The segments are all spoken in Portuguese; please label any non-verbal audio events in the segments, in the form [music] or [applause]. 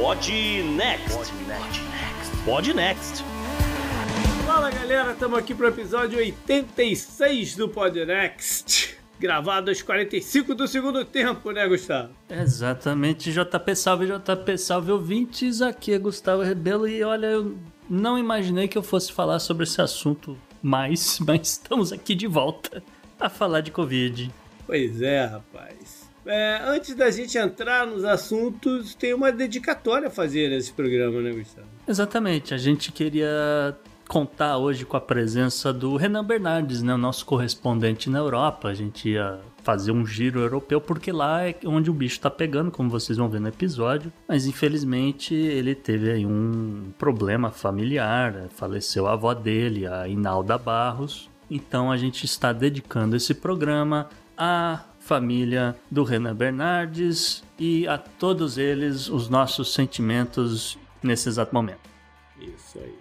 Pod Next. Pod Next. Fala galera, estamos aqui para o episódio 86 do Pod Next. Gravado aos 45 do segundo tempo, né, Gustavo? Exatamente, JP Salve, JP Salve ouvintes. Aqui é Gustavo Rebelo e olha, eu não imaginei que eu fosse falar sobre esse assunto mais, [laughs] mas estamos aqui de volta a falar de Covid. Pois é, rapaz. É, antes da gente entrar nos assuntos, tem uma dedicatória a fazer nesse programa, né, Gustavo? Exatamente, a gente queria contar hoje com a presença do Renan Bernardes, né, o nosso correspondente na Europa. A gente ia fazer um giro europeu porque lá é onde o bicho tá pegando, como vocês vão ver no episódio. Mas infelizmente ele teve aí um problema familiar, faleceu a avó dele, a Inalda Barros. Então a gente está dedicando esse programa à família do Renan Bernardes e a todos eles os nossos sentimentos nesse exato momento. Isso aí.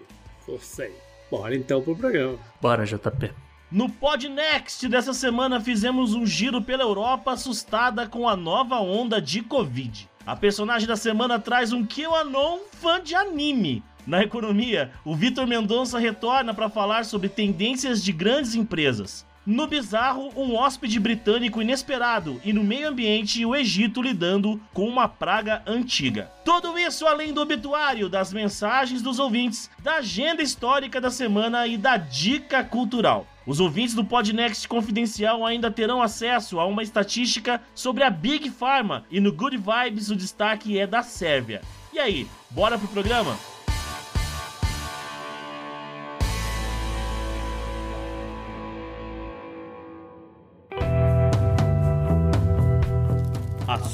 Força aí. Bora então pro programa. Bora, JP. No Podnext dessa semana fizemos um giro pela Europa assustada com a nova onda de Covid. A personagem da semana traz um QAnon fã de anime. Na economia, o Vitor Mendonça retorna para falar sobre tendências de grandes empresas. No bizarro, um hóspede britânico inesperado e no meio ambiente o Egito lidando com uma praga antiga. Tudo isso além do obituário, das mensagens dos ouvintes, da agenda histórica da semana e da dica cultural. Os ouvintes do Podnext Confidencial ainda terão acesso a uma estatística sobre a Big Pharma e no Good Vibes o destaque é da Sérvia. E aí, bora pro programa?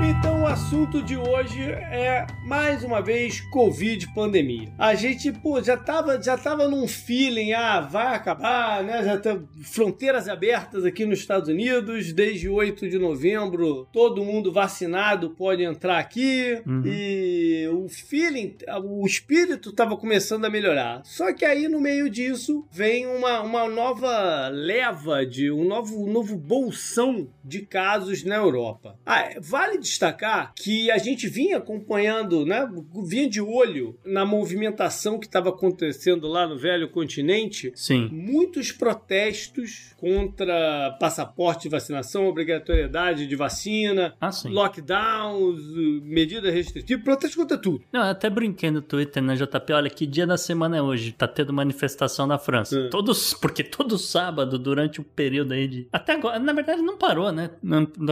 Então o assunto de hoje é mais uma vez Covid pandemia. A gente, pô, já tava, já tava num feeling, ah, vai acabar, né? Já tá fronteiras abertas aqui nos Estados Unidos desde 8 de novembro, todo mundo vacinado pode entrar aqui Uhum. e o feeling, o espírito tava começando a melhorar. Só que aí no meio disso vem uma, uma nova leva de um novo, um novo bolsão de casos na Europa. Ah, vale destacar que a gente vinha acompanhando, né, vinha de olho na movimentação que estava acontecendo lá no velho continente. Sim. Muitos protestos contra passaporte de vacinação, obrigatoriedade de vacina, Ah, lockdowns, medidas restritivas, protesto contra tudo. Não, eu até brinquei no Twitter, né, JP? Olha, que dia da semana é hoje? Tá tendo manifestação na França. É. Todos, porque todo sábado, durante o período aí de. Até agora, na verdade, não parou, né?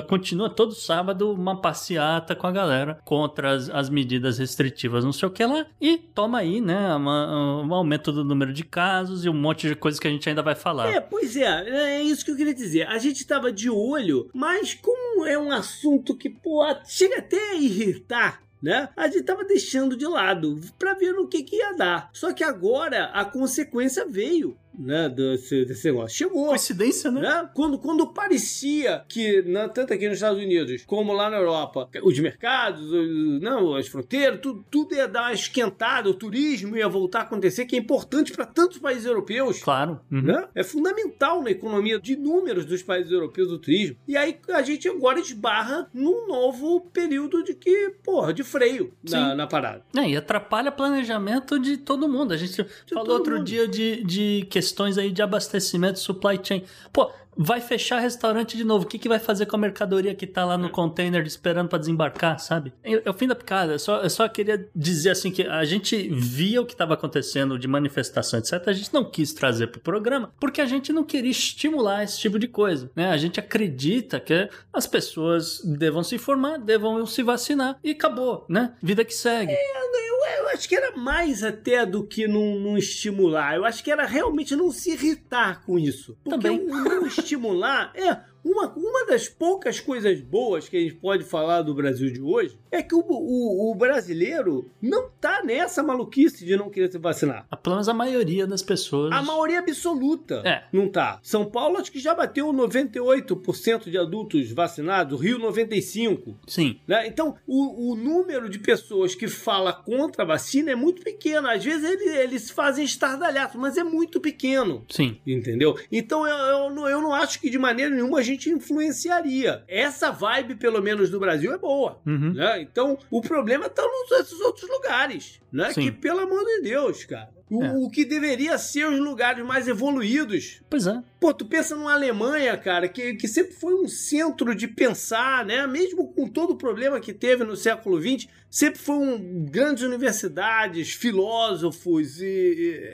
Continua todo sábado uma passeata com a galera contra as, as medidas restritivas, não sei o que lá. E toma aí, né? uma- um aumento do número de casos e um monte de coisas que a gente ainda vai falar. É, pois é, é isso que eu queria dizer. A gente tava de olho, mas como é um assunto que, pô, chega até a irritar. Né? A gente tava deixando de lado pra ver no que, que ia dar. Só que agora a consequência veio, né? Desse, desse negócio. Chegou. Coincidência, né? Né? Quando, quando parecia que, né, tanto aqui nos Estados Unidos como lá na Europa, os mercados, os- não, as fronteiras, tudo, tudo ia dar uma esquentada, o turismo ia voltar a acontecer, que é importante para tantos países europeus. Claro. Uhum. Né? É fundamental na economia de números dos países europeus do turismo. E aí a gente agora esbarra num novo período de que, porra, de freio na, na parada. É, e atrapalha o planejamento de todo mundo. A gente falou todo outro mundo. dia de, de questões aí de abastecimento, supply chain. Pô, vai fechar restaurante de novo. O que, que vai fazer com a mercadoria que tá lá no container esperando pra desembarcar, sabe? É, é o fim da picada. Eu só, eu só queria dizer assim que a gente via o que estava acontecendo de manifestação, etc. A gente não quis trazer pro programa porque a gente não queria estimular esse tipo de coisa, né? A gente acredita que as pessoas devam se informar, devam se vacinar e acabou, né? Vida que segue. Eu, eu acho que era mais até do que não, não estimular. Eu acho que era realmente não se irritar com isso. Porque Também. o não estimular é uma, uma das poucas coisas boas que a gente pode falar do Brasil de hoje é que o, o, o brasileiro não tá nessa maluquice de não querer se vacinar. Ah, Pelo menos a maioria das pessoas. A maioria absoluta É. não tá. São Paulo acho que já bateu 98% de adultos vacinados, Rio 95%. Sim. Né? Então, o, o número de pessoas que fala contra a vacina é muito pequeno. Às vezes eles, eles fazem estardalhaço, mas é muito pequeno. Sim. Entendeu? Então eu, eu, não, eu não acho que de maneira nenhuma a gente gente influenciaria. Essa vibe, pelo menos do Brasil, é boa. Uhum. Né? Então, o problema está nos outros lugares. Né? Sim. Que, pelo amor de Deus, cara. O, É. o que deveria ser os lugares mais evoluídos. Pois é. Pô, tu pensa numa Alemanha, cara, que, que sempre foi um centro de pensar, né? Mesmo com todo o problema que teve no século XX, sempre foi um grandes universidades, filósofos e,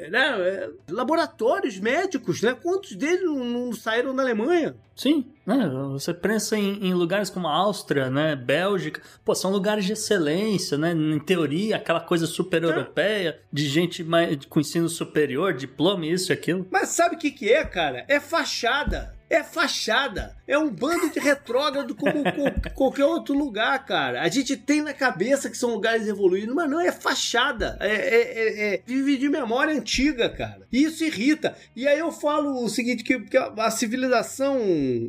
e, né? é, laboratórios médicos, né? Quantos deles não, não saíram da Alemanha? Sim, né? Você pensa em, em lugares como a Áustria, né? Bélgica, pô, são lugares de excelência, né? Em teoria, aquela coisa super europeia, de gente mais, com ensino superior, diploma, isso e aquilo. Mas sabe o que, que é, cara? É fachada. É fachada. É um bando de retrógrado como [laughs] co- qualquer outro lugar, cara. A gente tem na cabeça que são lugares evoluídos, mas não é fachada. É, é, é, é vive de memória antiga, cara. E isso irrita. E aí eu falo o seguinte: que, que a civilização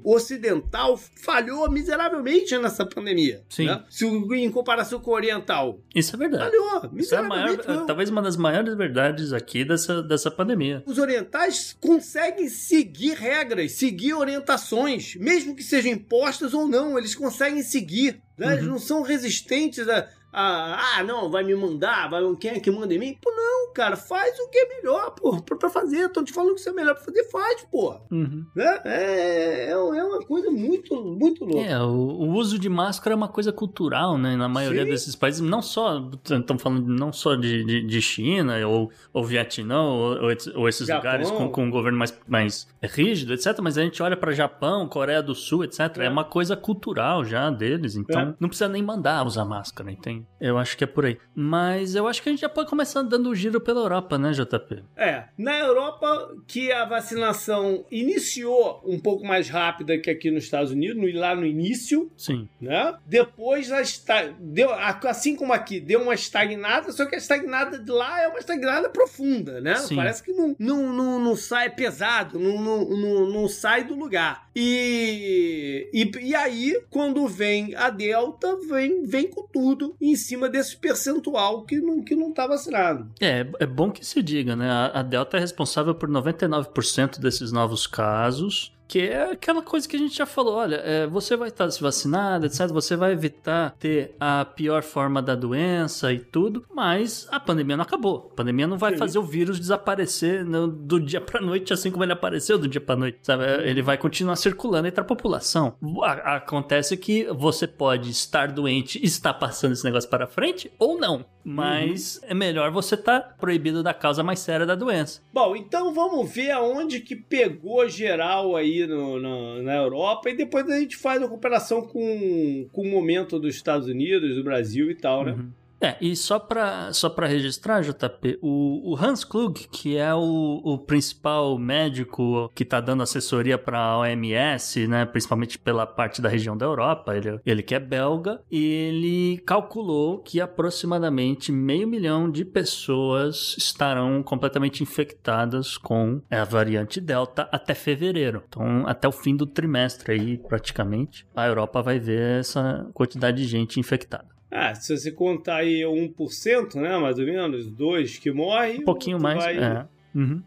ocidental falhou miseravelmente nessa pandemia. Sim. né? Se, o- em comparação com a oriental. Isso é verdade. Falhou. Isso é a maior, talvez uma das maiores verdades aqui dessa, dessa pandemia. Os orientais conseguem seguir regras, seguir orientações, mesmo que sejam impostas ou não, eles conseguem seguir. né? Eles Uhum. não são resistentes a, a- Ah, não, vai me mandar, vai, quem é que manda em mim? Pô, não, cara, faz o que é melhor, pô, pra, pra fazer. Tô te falando que isso é melhor pra fazer, faz, pô. Uhum. Né? É, é, é uma coisa muito, muito louca. É, o, o uso de máscara é uma coisa cultural, né? Na maioria Sim. desses países, não só, estamos falando não só de, de, de China ou, ou Vietnã ou, ou esses Japão. lugares com, com um governo mais, mais rígido, etc. Mas a gente olha para Japão, Coreia do Sul, etc. É, É. uma coisa cultural já deles, então É. não precisa nem mandar usar máscara, entende? Eu acho que é por aí. Mas eu acho que a gente já pode começar dando o giro pela Europa, né, JP? É, na Europa que a vacinação iniciou um pouco mais rápida que aqui nos Estados Unidos, no- lá no início, Sim. né? Depois ela está, deu, assim como aqui, deu uma estagnada, só que a estagnada de lá é uma estagnada profunda, né? Sim. Parece que não, não, não, não sai pesado, não, não, não, não sai do lugar. E, e, e aí, quando vem a Delta, vem, vem com tudo em cima desse percentual que não, que não tá vacinado. É, é bom que se diga, né? A, a Delta é responsável por 99% desses novos casos. Que é aquela coisa que a gente já falou, olha, é, você vai estar se vacinado, etc. Você vai evitar ter a pior forma da doença e tudo, mas a pandemia não acabou. A pandemia não vai fazer o vírus desaparecer no- do dia pra noite, assim como ele apareceu do dia pra noite, sabe? É, Ele vai continuar circulando entre a população. A- acontece que você pode estar doente e estar passando esse negócio para frente ou não, mas é melhor você estar proibido da causa mais séria da doença. Bom, então vamos ver aonde que pegou geral aí no- no- na Europa e depois a gente faz a comparação com, com o momento dos Estados Unidos, do Brasil e tal, né? Uhum. É, e só pra, só registrar, JP, o, o Hans Klug, que é o, o principal médico que tá dando assessoria pra OMS, né, principalmente pela parte da região da Europa, ele, ele que é belga, ele calculou que aproximadamente meio milhão de pessoas estarão completamente infectadas com a variante Delta até fevereiro. Então, até o fim do trimestre aí, praticamente, a Europa vai ver essa quantidade de gente infectada. Ah, se você contar aí 1%, né, mais ou menos, dois que morrem... Um pouquinho mais. vai- É. Uhum.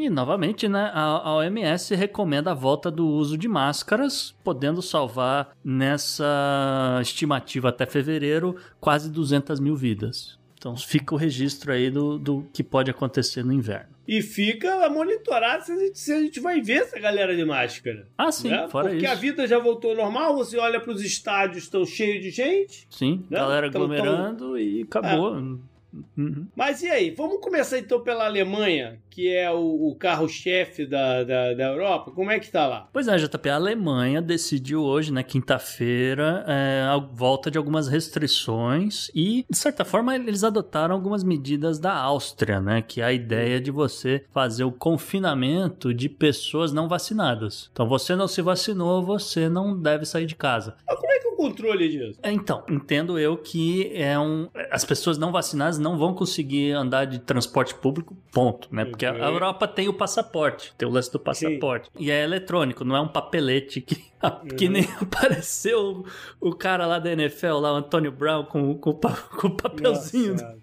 E novamente, né, a, a OMS recomenda a volta do uso de máscaras, podendo salvar nessa estimativa até fevereiro quase 200 mil vidas. Então fica o registro aí do, do que pode acontecer no inverno. E fica a monitorar se a, gente, se a gente vai ver essa galera de máscara. Ah, sim, né? fora Porque isso. a vida já voltou ao normal, você olha para os estádios, estão cheios de gente. Sim, né? galera Então, aglomerando e acabou. Uhum. Mas e aí? Vamos começar então pela Alemanha, que é o, o carro-chefe da, da, da Europa. Como é que tá lá? Pois é, JP, a Alemanha decidiu hoje, na quinta-feira, é, a volta de algumas restrições e, de certa forma, eles adotaram algumas medidas da Áustria, né? Que é a ideia de você fazer o confinamento de pessoas não vacinadas. Então, você não se vacinou, você não deve sair de casa. Mas como é que é o controle disso? É, Então, entendo eu que é um. As pessoas não vacinadas não vão conseguir andar de transporte público, ponto, né? Porque a Ok. a Europa tem o passaporte, tem o lance do passaporte. E é eletrônico, não é um papelete que, [laughs] que nem [laughs] apareceu o, o cara lá da NFL, lá, o Antônio Brown, com, com, [laughs] com o papelzinho. Nossa,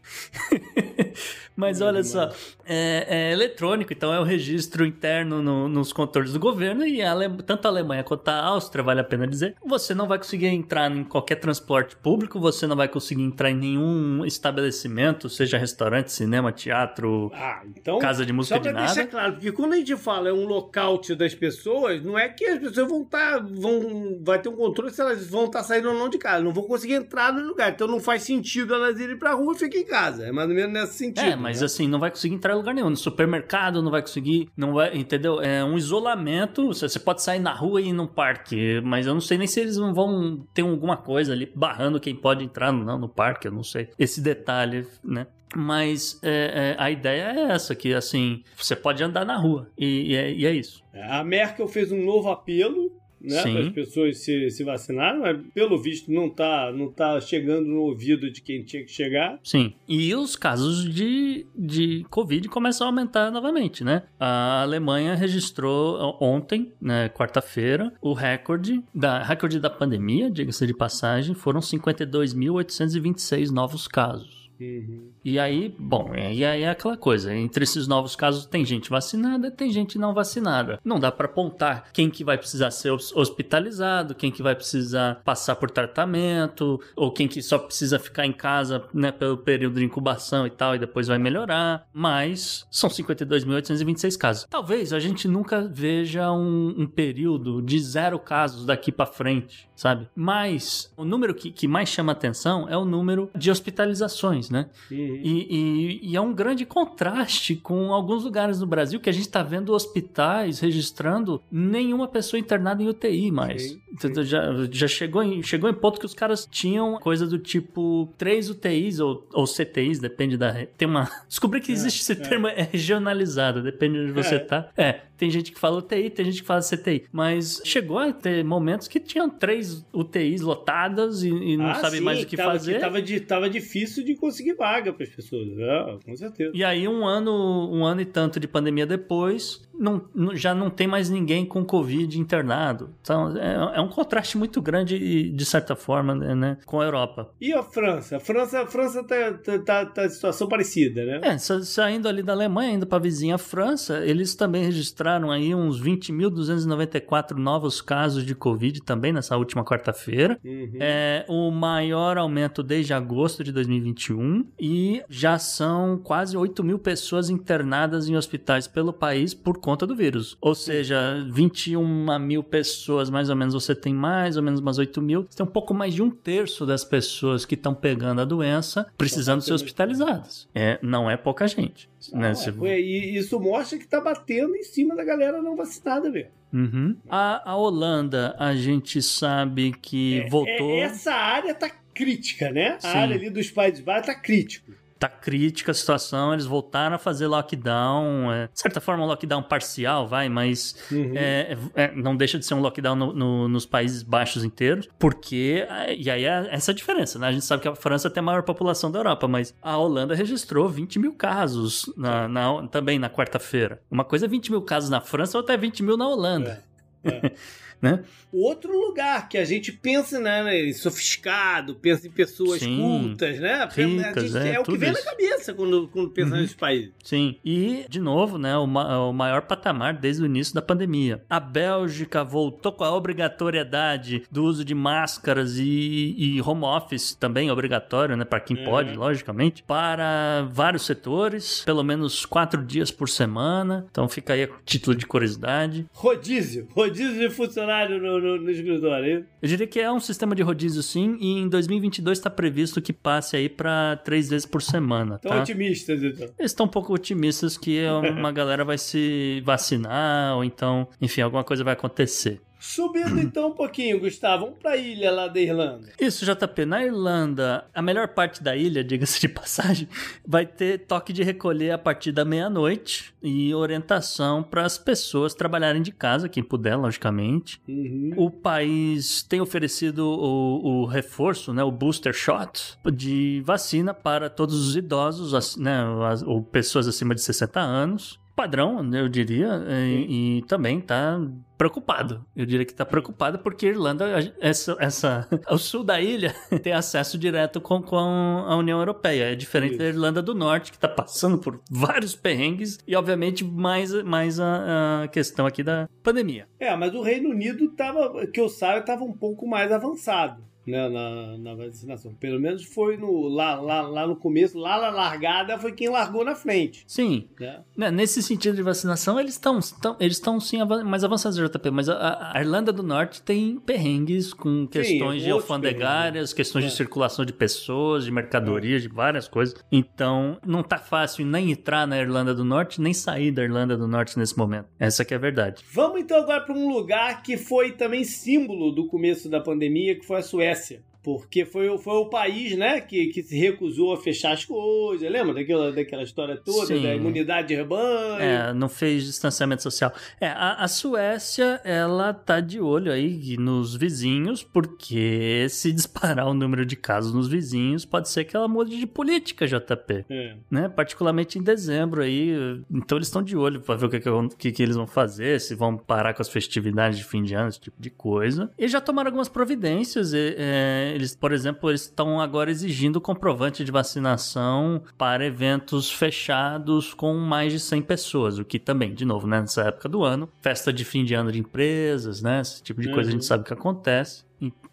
Mas olha só, é, é, eletrônico, então é o registro interno no, nos controles do governo e a Ale... tanto a Alemanha quanto a Áustria, vale a pena dizer, você não vai conseguir entrar em qualquer transporte público, você não vai conseguir entrar em nenhum estabelecimento, seja restaurante, cinema, teatro, ah, então, casa de música só pra de nada. deixar claro, porque quando a gente fala é um lockout das pessoas, não é que as pessoas vão estar, tá, vão, vai ter um controle se elas vão estar tá saindo ou não de casa, não vão conseguir entrar no lugar, então não faz sentido elas irem pra rua e ficar em casa, é mais ou menos nesse sentido. É, mas né? assim, não vai conseguir entrar em lugar nenhum, no supermercado não vai conseguir, não vai, entendeu? É um isolamento, você pode sair na rua e ir num parque, mas eu não sei nem se eles não vão ter alguma coisa ali barrando quem pode entrar não, no parque, eu não sei. Esse detalhe, né? Mas é, é, a ideia é essa, que assim, você pode andar na rua. E, e, é, e é, isso. A Merkel fez um novo apelo né, para as pessoas se, se vacinarem, mas pelo visto não está não tá chegando no ouvido de quem tinha que chegar. Sim. E os casos de, de Covid começam a aumentar novamente, né? A Alemanha registrou ontem, né, quarta-feira, o recorde da recorde da pandemia, diga-se de passagem, foram 52.826 novos casos. Uhum. E aí, bom, e aí é aquela coisa, entre esses novos casos tem gente vacinada, tem gente não vacinada. Não dá para apontar quem que vai precisar ser hospitalizado, quem que vai precisar passar por tratamento, ou quem que só precisa ficar em casa, né, pelo período de incubação e tal, e depois vai melhorar. Mas são 52.826 casos. Talvez a gente nunca veja um, um período de zero casos daqui para frente, sabe? Mas o número que, que mais chama atenção é o número de hospitalizações né? Uhum. E, e, e, é um grande contraste com alguns lugares no Brasil que a gente está vendo hospitais registrando nenhuma pessoa internada em UTI mais. Já, já chegou, em, chegou em ponto que os caras tinham coisa do tipo três UTIs ou, ou CTIs, depende da. Tem uma. [laughs] Descobri que é, existe esse é. termo, é regionalizado, depende de onde você é. tá. É, tem gente que fala UTI, tem gente que fala CTI. Mas chegou a ter momentos que tinham três UTIs lotadas e, e não ah, sabe sim, mais o que tava, fazer. Que tava, de, tava difícil de conseguir vaga para as pessoas. É, com certeza. E aí, um ano, um ano e tanto de pandemia depois, não, já não tem mais ninguém com Covid internado. Então, é, é um contraste muito grande, de certa forma, né, né, com a Europa. E a França? A França, a França tá, tá, tá, tá em situação parecida, né? É, saindo ali da Alemanha, indo para a vizinha França, eles também registraram aí uns 20.294 novos casos de Covid também nessa última quarta-feira. Uhum. É o maior aumento desde agosto de 2021 e já são quase 8 mil pessoas internadas em hospitais pelo país por conta do vírus. Ou seja, 21 mil pessoas, mais ou menos, você tem mais ou menos umas 8 mil. Você tem um pouco mais de um terço das pessoas que estão pegando a doença precisando ser hospitalizadas. É, não é pouca gente. né? é, e isso mostra que está batendo em cima da galera não vacinada, velho. Uhum. A, a, Holanda, a gente sabe que é, voltou. É, essa área tá crítica, né? A área ali dos Países Baixos tá crítico tá crítica a situação, eles voltaram a fazer lockdown, é, de certa forma um lockdown parcial, vai, mas uhum. é, é, não deixa de ser um lockdown no, no, nos Países Baixos inteiros, porque, e aí é essa a diferença, né? A gente sabe que a França tem a maior população da Europa, mas a Holanda registrou 20 mil casos na, na também na quarta-feira. Uma coisa é 20 mil casos na França, outra é 20 mil na Holanda. É. [laughs] é. né? Outro lugar que a gente pensa né, em sofiscado, pensa em pessoas Sim, cultas, né? Ricas, é, é, o que vem isso. na cabeça quando, quando pensa uhum. nesse país. Sim, e, de novo, né, o, o maior patamar desde o início da pandemia. A Bélgica voltou com a obrigatoriedade do uso de máscaras e, e home office também obrigatório, né, para quem uhum. pode, logicamente, para vários setores, pelo menos quatro dias por semana. Então fica aí a título de curiosidade. Rodízio, rodízio de funcionários funcionário no, no, no escritório. Eu diria que é um sistema de rodízio sim, e em 2022 está previsto que passe aí para três vezes por semana. Estão tá? otimistas, então. Eles estão um pouco otimistas que [laughs] uma galera vai se vacinar, ou então, enfim, alguma coisa vai acontecer. Subindo [clears throat] então um pouquinho, Gustavo, vamos pra ilha lá da Irlanda. Isso, JP. Na Irlanda, a melhor parte da ilha, [laughs] diga-se de passagem, vai ter toque de recolher a partir da meia-noite e orientação para as pessoas trabalharem de casa, quem puder, logicamente. Uhum. O país tem oferecido o, o, reforço, né, o booster shot de vacina para todos os idosos, né, ou pessoas acima de 60 anos padrão, eu diria, e, e também tá preocupado. Eu diria que está preocupado porque a Irlanda, essa, essa, [laughs] o sul da ilha, [laughs] tem acesso direto com, com a União Europeia. É diferente Isso. da Irlanda do Norte, que está passando por vários perrengues e, obviamente, mais, mais a, a, questão aqui da pandemia. É, mas o Reino Unido estava, que eu saiba, estava um pouco mais avançado né, na, na vacinação. Pelo menos foi no, lá, lá, lá no começo, lá na largada, foi quem largou na frente. Sim. Né? né nesse sentido de vacinação, eles estão eles estão sim mais avançados JP, mas a, a, Irlanda do Norte tem perrengues com questões sim, de alfandegárias, questões é. de circulação de pessoas, de mercadorias, é. de várias coisas. Então, não tá fácil nem entrar na Irlanda do Norte, nem sair da Irlanda do Norte nesse momento. Essa que é a verdade. Vamos então agora para um lugar que foi também símbolo do começo da pandemia, que foi a Suécia. Suécia. Porque foi, foi o país, né, que, que se recusou a fechar as coisas. Lembra daquela, daquela história toda Sim. da imunidade de rebanho? É, não fez distanciamento social. É, a, a Suécia, ela tá de olho aí nos vizinhos, porque se disparar o número de casos nos vizinhos, pode ser que ela mude de política, JP. É. Né? Particularmente em dezembro aí. Então eles estão de olho para ver o que, que, que, eles vão fazer, se vão parar com as festividades de fim de ano, esse tipo de coisa. E já tomaram algumas providências. E, é, eles, por exemplo, eles estão agora exigindo comprovante de vacinação para eventos fechados com mais de 100 pessoas, o que também, de novo, né, nessa época do ano, festa de fim de ano de empresas, né, esse tipo de coisa uhum. a gente uhum. sabe que acontece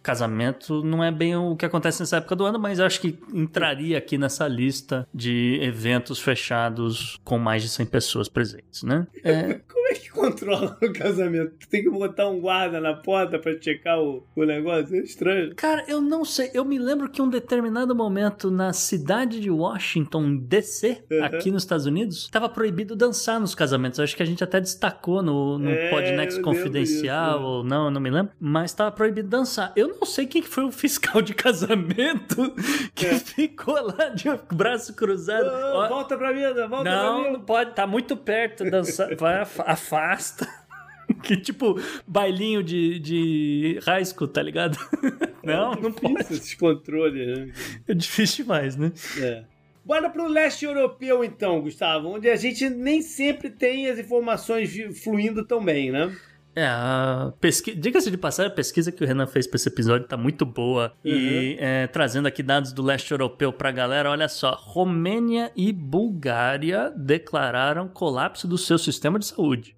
casamento não é bem o que acontece nessa época do ano, mas acho que entraria aqui nessa lista de eventos fechados com mais de 100 pessoas presentes, né? É... É [laughs] que controla o casamento? Tem que botar um guarda na porta para checar o, o negócio? É estranho. Cara, eu não sei. Eu me lembro que um determinado momento na cidade de Washington, D.C., uhum. aqui nos Estados Unidos, estava proibido dançar nos casamentos. Acho que a gente até destacou no, no é, Podnext Confidencial, disso, ou não, eu não me lembro. Mas estava proibido dançar. Eu não sei quem foi o fiscal de [laughs] casamento que é. ficou lá de braço cruzado. Oh, volta pra mim, volta não, pra mim. Não, pode, tá muito perto, dança, vai, afasta. [laughs] Que tipo bailinho de, de high school, tá ligado? Não, [laughs] é não pode. esses controles, né? É difícil demais, né? É. Bora pro leste europeu então, Gustavo, onde a gente nem sempre tem as informações fluindo tão bem, né? É, a pesquisa. Diga-se de passagem, a pesquisa que o Renan fez para esse episódio tá muito boa. Uhum. E é, trazendo aqui dados do leste europeu pra galera, olha só. Romênia e Bulgária declararam colapso do seu sistema de saúde.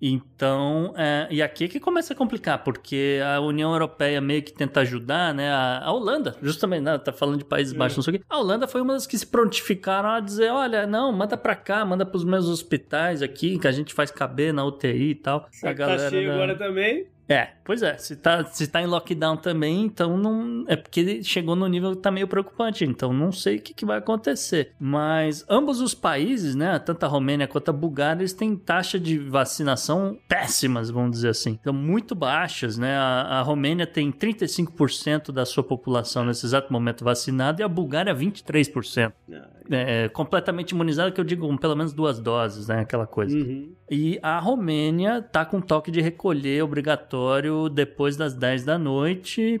Então, é, e aqui é que começa a complicar, porque a União Europeia meio que tenta ajudar, né? A, a Holanda, justamente, né, tá falando de Países. Baixos, não sei o quê. A Holanda foi uma das que se prontificaram a dizer: olha, não, manda pra cá, manda pros meus hospitais aqui, que a gente faz caber na UTI e tal. Você a galera tá cheio da... agora também? É, pois é. Se tá, se tá em lockdown também, então não. É porque chegou no nível que tá meio preocupante. Então não sei o que, que vai acontecer. Mas ambos os países, né? Tanto a Romênia quanto a Bulgária, eles têm taxa de vacinação péssimas, vamos dizer assim. Então, muito baixas, né? A, a Romênia tem 35% da sua população nesse exato momento vacinada e a Bulgária 23%. É, é, completamente imunizada, que eu digo pelo menos duas doses, né? Aquela coisa. Uhum. E a Romênia tá com toque de recolher obrigatório depois das 10 da noite,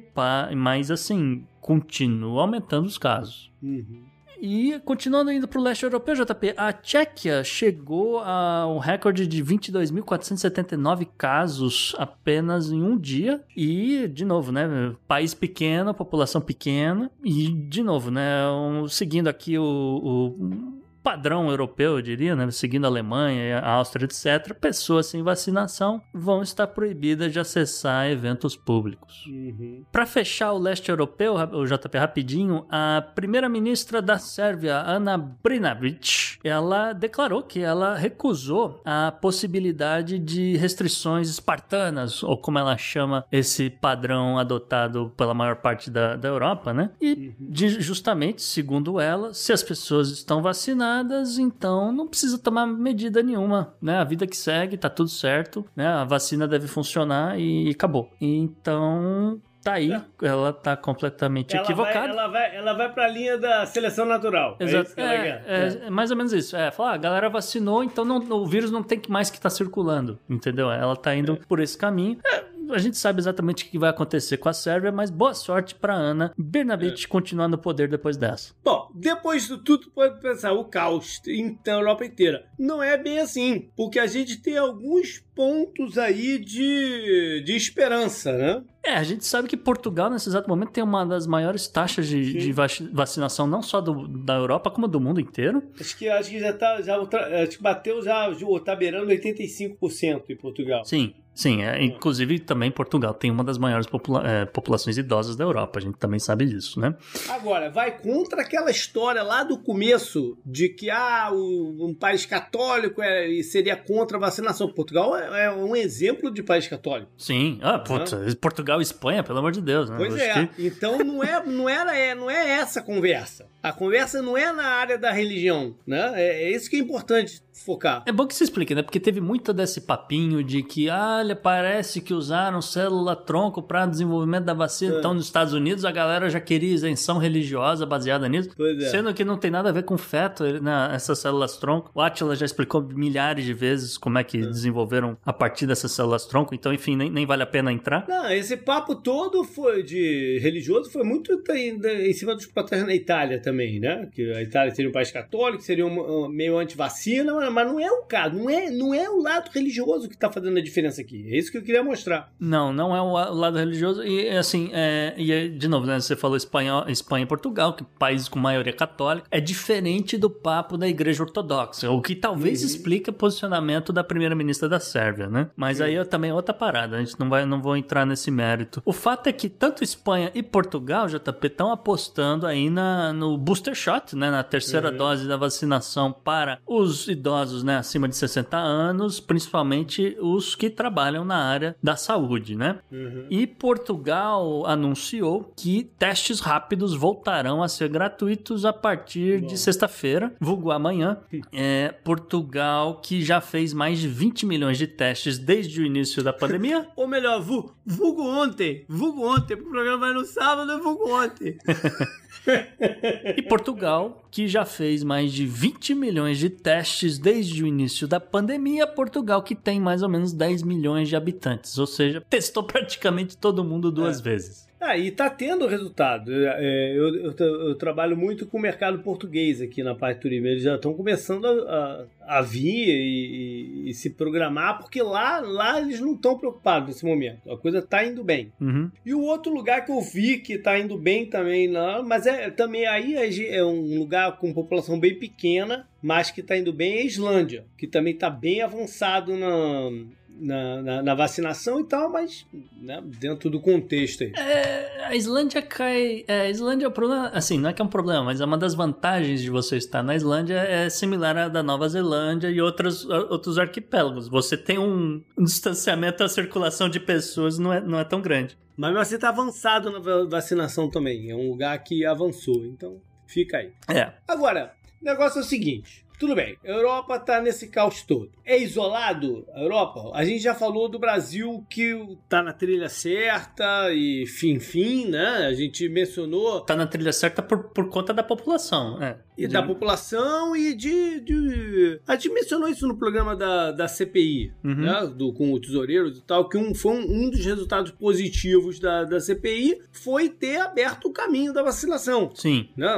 mas assim, continua aumentando os casos. Uhum. E continuando indo para o leste europeu, JP, a Tchequia chegou ao recorde de 22.479 casos apenas em um dia. E, de novo, né? País pequeno, população pequena. E, de novo, né? Um, seguindo aqui o, o padrão europeu, eu diria, né? seguindo a Alemanha, a Áustria, etc., pessoas sem vacinação vão estar proibidas de acessar eventos públicos. Uhum. Para fechar o leste europeu, o JP rapidinho, a primeira-ministra da Sérvia, Ana Brnabic, ela declarou que ela recusou a possibilidade de restrições espartanas, ou como ela chama esse padrão adotado pela maior parte da, da Europa, né? E uhum. de, justamente, segundo ela, se as pessoas estão vacinadas, então não precisa tomar medida nenhuma, né? A vida que segue, tá tudo certo, né? A vacina deve funcionar e acabou. Então, tá aí, é. ela tá completamente ela equivocada. Vai, ela, vai, ela vai pra linha da seleção natural. É Exato. É, é, é, é, mais ou menos isso. É, falar, ah, a galera vacinou, então não, o vírus não tem mais que estar tá circulando, entendeu? Ela tá indo por esse caminho. É, a gente sabe exatamente o que vai acontecer com a Sérvia, mas boa sorte para Ana Bernabete é. continuar no poder depois dessa. Bom, depois de tudo, pode pensar o caos em Europa inteira. Não é bem assim, porque a gente tem alguns pontos aí de, de esperança, né? É, a gente sabe que Portugal, nesse exato momento, tem uma das maiores taxas de, de vacinação, não só do, da Europa, como do mundo inteiro. Acho que, acho que já tá, já, acho que bateu já, tá beirando 85% em Portugal. Sim, Sim, é, inclusive também Portugal tem uma das maiores popula é, populações idosas da Europa, a gente também sabe disso, né? Agora, vai contra aquela história lá do começo de que ah, um país católico é, seria contra a vacinação. Portugal é, é, um exemplo de país católico. Sim, ah, puta, Portugal e Espanha, pelo amor de Deus, né? Pois Acho é, que... então não é, não, era, é, não é essa a conversa. A conversa não é na área da religião, né? É, é isso que é importante focar. É bom que se explique, né? Porque teve muito desse papinho de que, olha, parece que usaram célula-tronco para desenvolvimento da vacina. É. Então, nos Estados Unidos, a galera já queria isenção religiosa baseada nisso. Pois é. Sendo que não tem nada a ver com feto, né? essas células-tronco. O Atila já explicou milhares de vezes como é que é. desenvolveram a partir dessas células-tronco. Então, enfim, nem, nem vale a pena entrar. Não, esse papo todo foi de religioso foi muito em cima dos paternos na Itália também, né? Que a Itália seria um país católico, seria um, meio anti-vacina, mas não é o caso, não é, não é o lado religioso que está fazendo a diferença aqui. É isso que eu queria mostrar. Não, não é o lado religioso. E assim, é, e de novo, né, você falou Espanha, Espanha e Portugal, que países com maioria católica, é diferente do papo da Igreja Ortodoxa, o que talvez uhum. explique o posicionamento da primeira-ministra da Sérvia, né? Mas aí é também outra parada, a gente não vai, não vou entrar nesse mérito. O fato é que tanto Espanha e Portugal, JP, estão apostando aí na, no booster shot, né, na terceira uhum. dose da vacinação para os idosos né, acima de 60 anos, principalmente os que trabalham na área da saúde, né? Uhum. E Portugal anunciou que testes rápidos voltarão a ser gratuitos a partir Bom. de sexta-feira, vulgo amanhã. [laughs] É, Portugal, que já fez mais de 20 milhões de testes desde o início da pandemia. [laughs] Ou melhor, vulgo ontem, vulgo ontem, porque o programa vai no sábado, é vulgo ontem. [laughs] e Portugal, que já fez mais de 20 milhões de testes desde o início da pandemia. Portugal, que tem mais ou menos 10 milhões de habitantes, ou seja, testou praticamente todo mundo duas é. vezes. Ah, e tá tendo resultado. É, eu, eu, eu, trabalho muito com o mercado português aqui na parte do turismo. Eles já estão começando a, a, a vir e, e, e, se programar, porque lá, lá eles não estão preocupados nesse momento. A coisa tá indo bem. Uhum. E o outro lugar que eu vi que tá indo bem também, mas é também aí é, é um lugar com população bem pequena, mas que tá indo bem é a Islândia, que também tá bem avançado na na, na, na, vacinação e tal, mas né, dentro do contexto aí. É, a Islândia cai. É, a Islândia é um problema. Assim, não é que é um problema, mas é uma das vantagens de você estar na Islândia é similar à da Nova Zelândia e outros, outros arquipélagos. Você tem um, um distanciamento à circulação de pessoas, não é, não é tão grande. Mas você está avançado na vacinação também. É um lugar que avançou. Então, fica aí. É. Agora, o negócio é o seguinte. Tudo bem, a Europa está nesse caos todo. É isolado a Europa? A gente já falou do Brasil que está na trilha certa e fim, fim, né? A gente mencionou. Está na trilha certa por, por conta da população, é. E de... da população e de, de, A gente mencionou isso no programa da, da CPI, uhum. né? Do, com o tesoureiro e tal, que um, foi um, um dos resultados positivos da, da CPI foi ter aberto o caminho da vacinação. Sim. Né?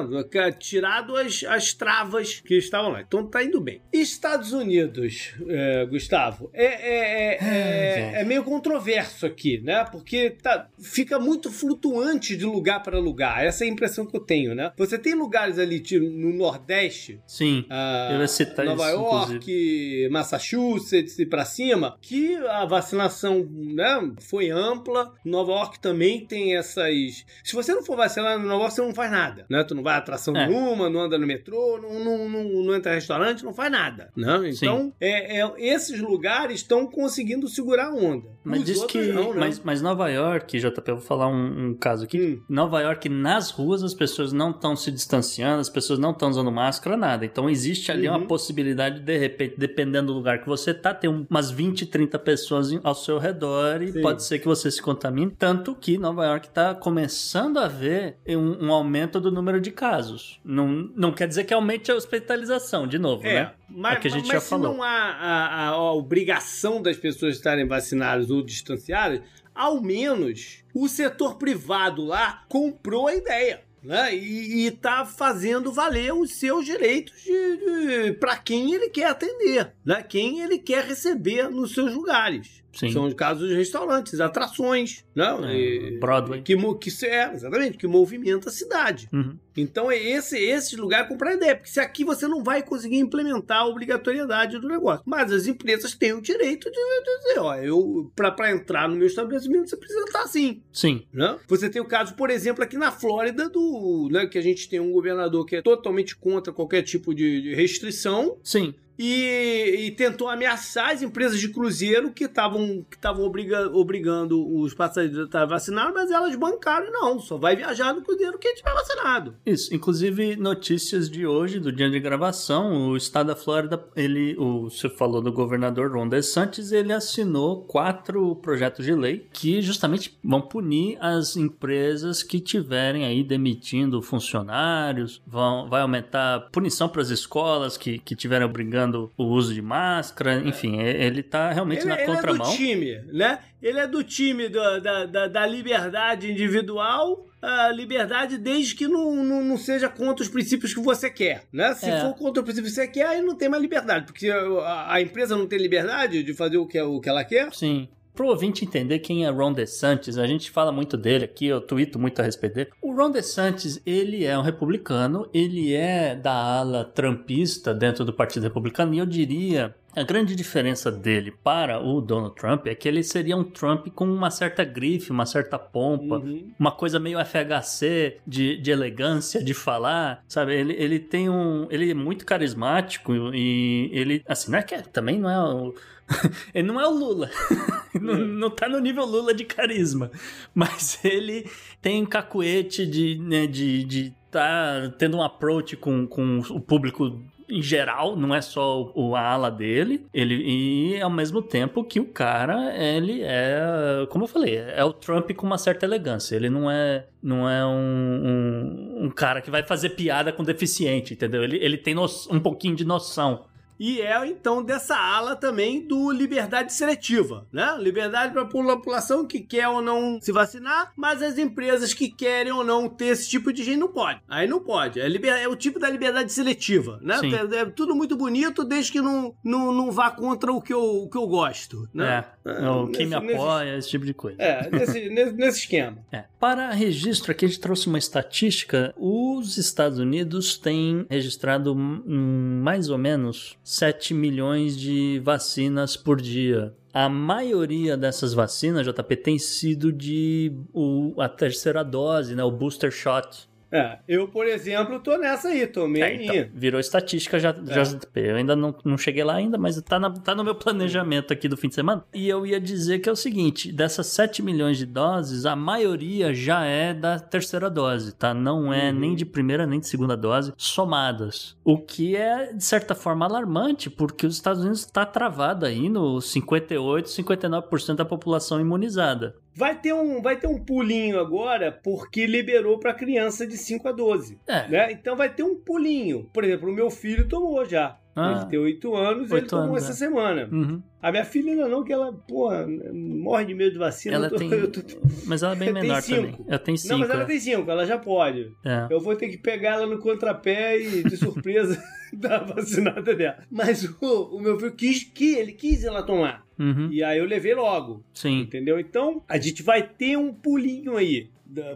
Tirado as, as travas que estavam lá. Então tá indo bem. Estados Unidos, é, Gustavo, é, é, é, é, é meio controverso aqui, né? Porque tá, fica muito flutuante de lugar para lugar. Essa é a impressão que eu tenho, né? Você tem lugares ali no Nordeste. Sim. Eu ia citar Nova isso, York, inclusive. Massachusetts e para cima, que a vacinação né, foi ampla. Nova York também tem essas. Se você não for vacinar no Nova York, você não faz nada, né? Tu não vai a atração é. nenhuma, não anda no metrô, não, não, não, não entra restaurante, não faz nada. Né? Então, é, é, esses lugares estão conseguindo segurar a onda. Mas Os diz que. Não, né? mas, mas Nova York, JP, eu vou falar um, um caso aqui. Hum. Nova York, nas ruas, as pessoas não estão se distanciando, as pessoas não estão usando máscara, nada. Então existe ali uhum. uma possibilidade, de repente, dependendo do lugar que você tá, ter umas 20, 30 pessoas ao seu redor e Sim. pode ser que você se contamine. Tanto que Nova York está começando a ver um, um, aumento do número de casos. Não, não quer dizer que aumente a hospitalização, de novo, é, né? Mas, é que a gente mas já se falou. não há a, a, a obrigação das pessoas estarem vacinadas ou distanciadas, ao menos o setor privado lá comprou a ideia né? E, está fazendo valer os seus direitos de, de para quem ele quer atender, né? quem ele quer receber nos seus lugares. Sim. São os casos dos restaurantes, atrações, né? É, Broadway. Que, que, é, exatamente, que movimenta a cidade. Uhum. Então, é esse, esse lugar comprar ideia, porque se aqui você não vai conseguir implementar a obrigatoriedade do negócio. Mas as empresas têm o direito de, de dizer, ó, eu, para entrar no meu estabelecimento, você precisa estar assim. Sim. Né? Você tem o caso, por exemplo, aqui na Flórida, do, né, que a gente tem um governador que é totalmente contra qualquer tipo de, de restrição. Sim e, e, tentou ameaçar as empresas de cruzeiro que estavam que obriga, obrigando os passageiros a vacinar, mas elas bancaram e não, só vai viajar no cruzeiro quem estiver vacinado. Isso, inclusive notícias de hoje, do dia de gravação, o estado da Flórida, ele, o, você falou do governador Ron DeSantis, ele assinou quatro projetos de lei que justamente vão punir as empresas que tiverem aí demitindo funcionários, vão, vai aumentar punição para as escolas que, que tiverem obrigando o uso de máscara, enfim, é, ele tá realmente ele, na contramão. Ele é do time, né? Ele é do time do, da, da, da liberdade individual a liberdade desde que não, não, não, seja contra os princípios que você quer, né? Se é. for contra o princípio que você quer, aí não tem mais liberdade, porque a, a, empresa não tem liberdade de fazer o que, o que ela quer. Sim. Pro ouvinte entender quem é Ron DeSantis, a gente fala muito dele aqui, eu tuito muito a respeito dele. O Ron DeSantis, ele é um republicano, ele é da ala trumpista dentro do Partido Republicano, e eu diria a grande diferença dele para o Donald Trump é que ele seria um Trump com uma certa grife, uma certa pompa, uhum. uma coisa meio FHC de, de elegância de falar, sabe? Ele, ele tem um. Ele é muito carismático e ele. Assim, não é que é, também não é o [laughs] ele não é o Lula. [laughs] não, não tá no nível Lula de carisma. Mas ele tem cacuete de, né, de, de tá tendo um approach com, com o público em geral, não é só o, ala dele, ele e ao mesmo tempo que o cara, ele é, como eu falei, é o Trump com uma certa elegância. Ele não é, não é um, um, um cara que vai fazer piada com deficiente, entendeu? Ele, ele tem no, um pouquinho de noção e é então dessa ala também do liberdade seletiva, né? Liberdade para a população que quer ou não se vacinar, mas as empresas que querem ou não ter esse tipo de gente não pode. Aí não pode. É, liber... é o tipo da liberdade seletiva, né? É, é, tudo muito bonito desde que não, não, não vá contra o que eu, o que eu gosto, né? É, é o que me apoia, nesse... esse tipo de coisa. É, [laughs] nesse, nesse esquema. É. Para registro, aqui a gente trouxe uma estatística. Os Estados Unidos têm registrado mais ou menos 7 milhões de vacinas por dia. A maioria dessas vacinas, JP, tem sido de o, a terceira dose, né, o booster shot. É, eu, por exemplo, tô nessa aí, tomei é, então, Virou estatística já, é. Eu ainda não, não cheguei lá ainda, mas tá, na, tá no meu planejamento aqui do fim de semana. E eu ia dizer que é o seguinte: dessas 7 milhões de doses, a maioria já é da terceira dose, tá? Não é uhum. nem de primeira nem de segunda dose, somadas. O que é, de certa forma, alarmante, porque os Estados Unidos está travado aí no 58, 59% da população imunizada. Vai ter um, vai ter um pulinho agora porque liberou para criança de 5 a 12. É. Né? Então vai ter um pulinho. Por exemplo, o meu filho tomou já. Ah, ele tem 8 anos e ele tomou anos, essa é. semana. Uhum. A minha filha ainda não, que ela, porra, morre de medo de vacina. Ela tô, tem... [laughs] tô... Mas ela é bem menor também. Ela tem 5. Não, mas ela é. tem 5, ela já pode. É. Eu vou ter que pegar ela no contrapé e, de surpresa, [laughs] dar a vacinada dela. Mas o, o meu filho quis, que ele quis ela tomar. Uhum. E aí eu levei logo. Sim. Entendeu? Então, a gente vai ter um pulinho aí.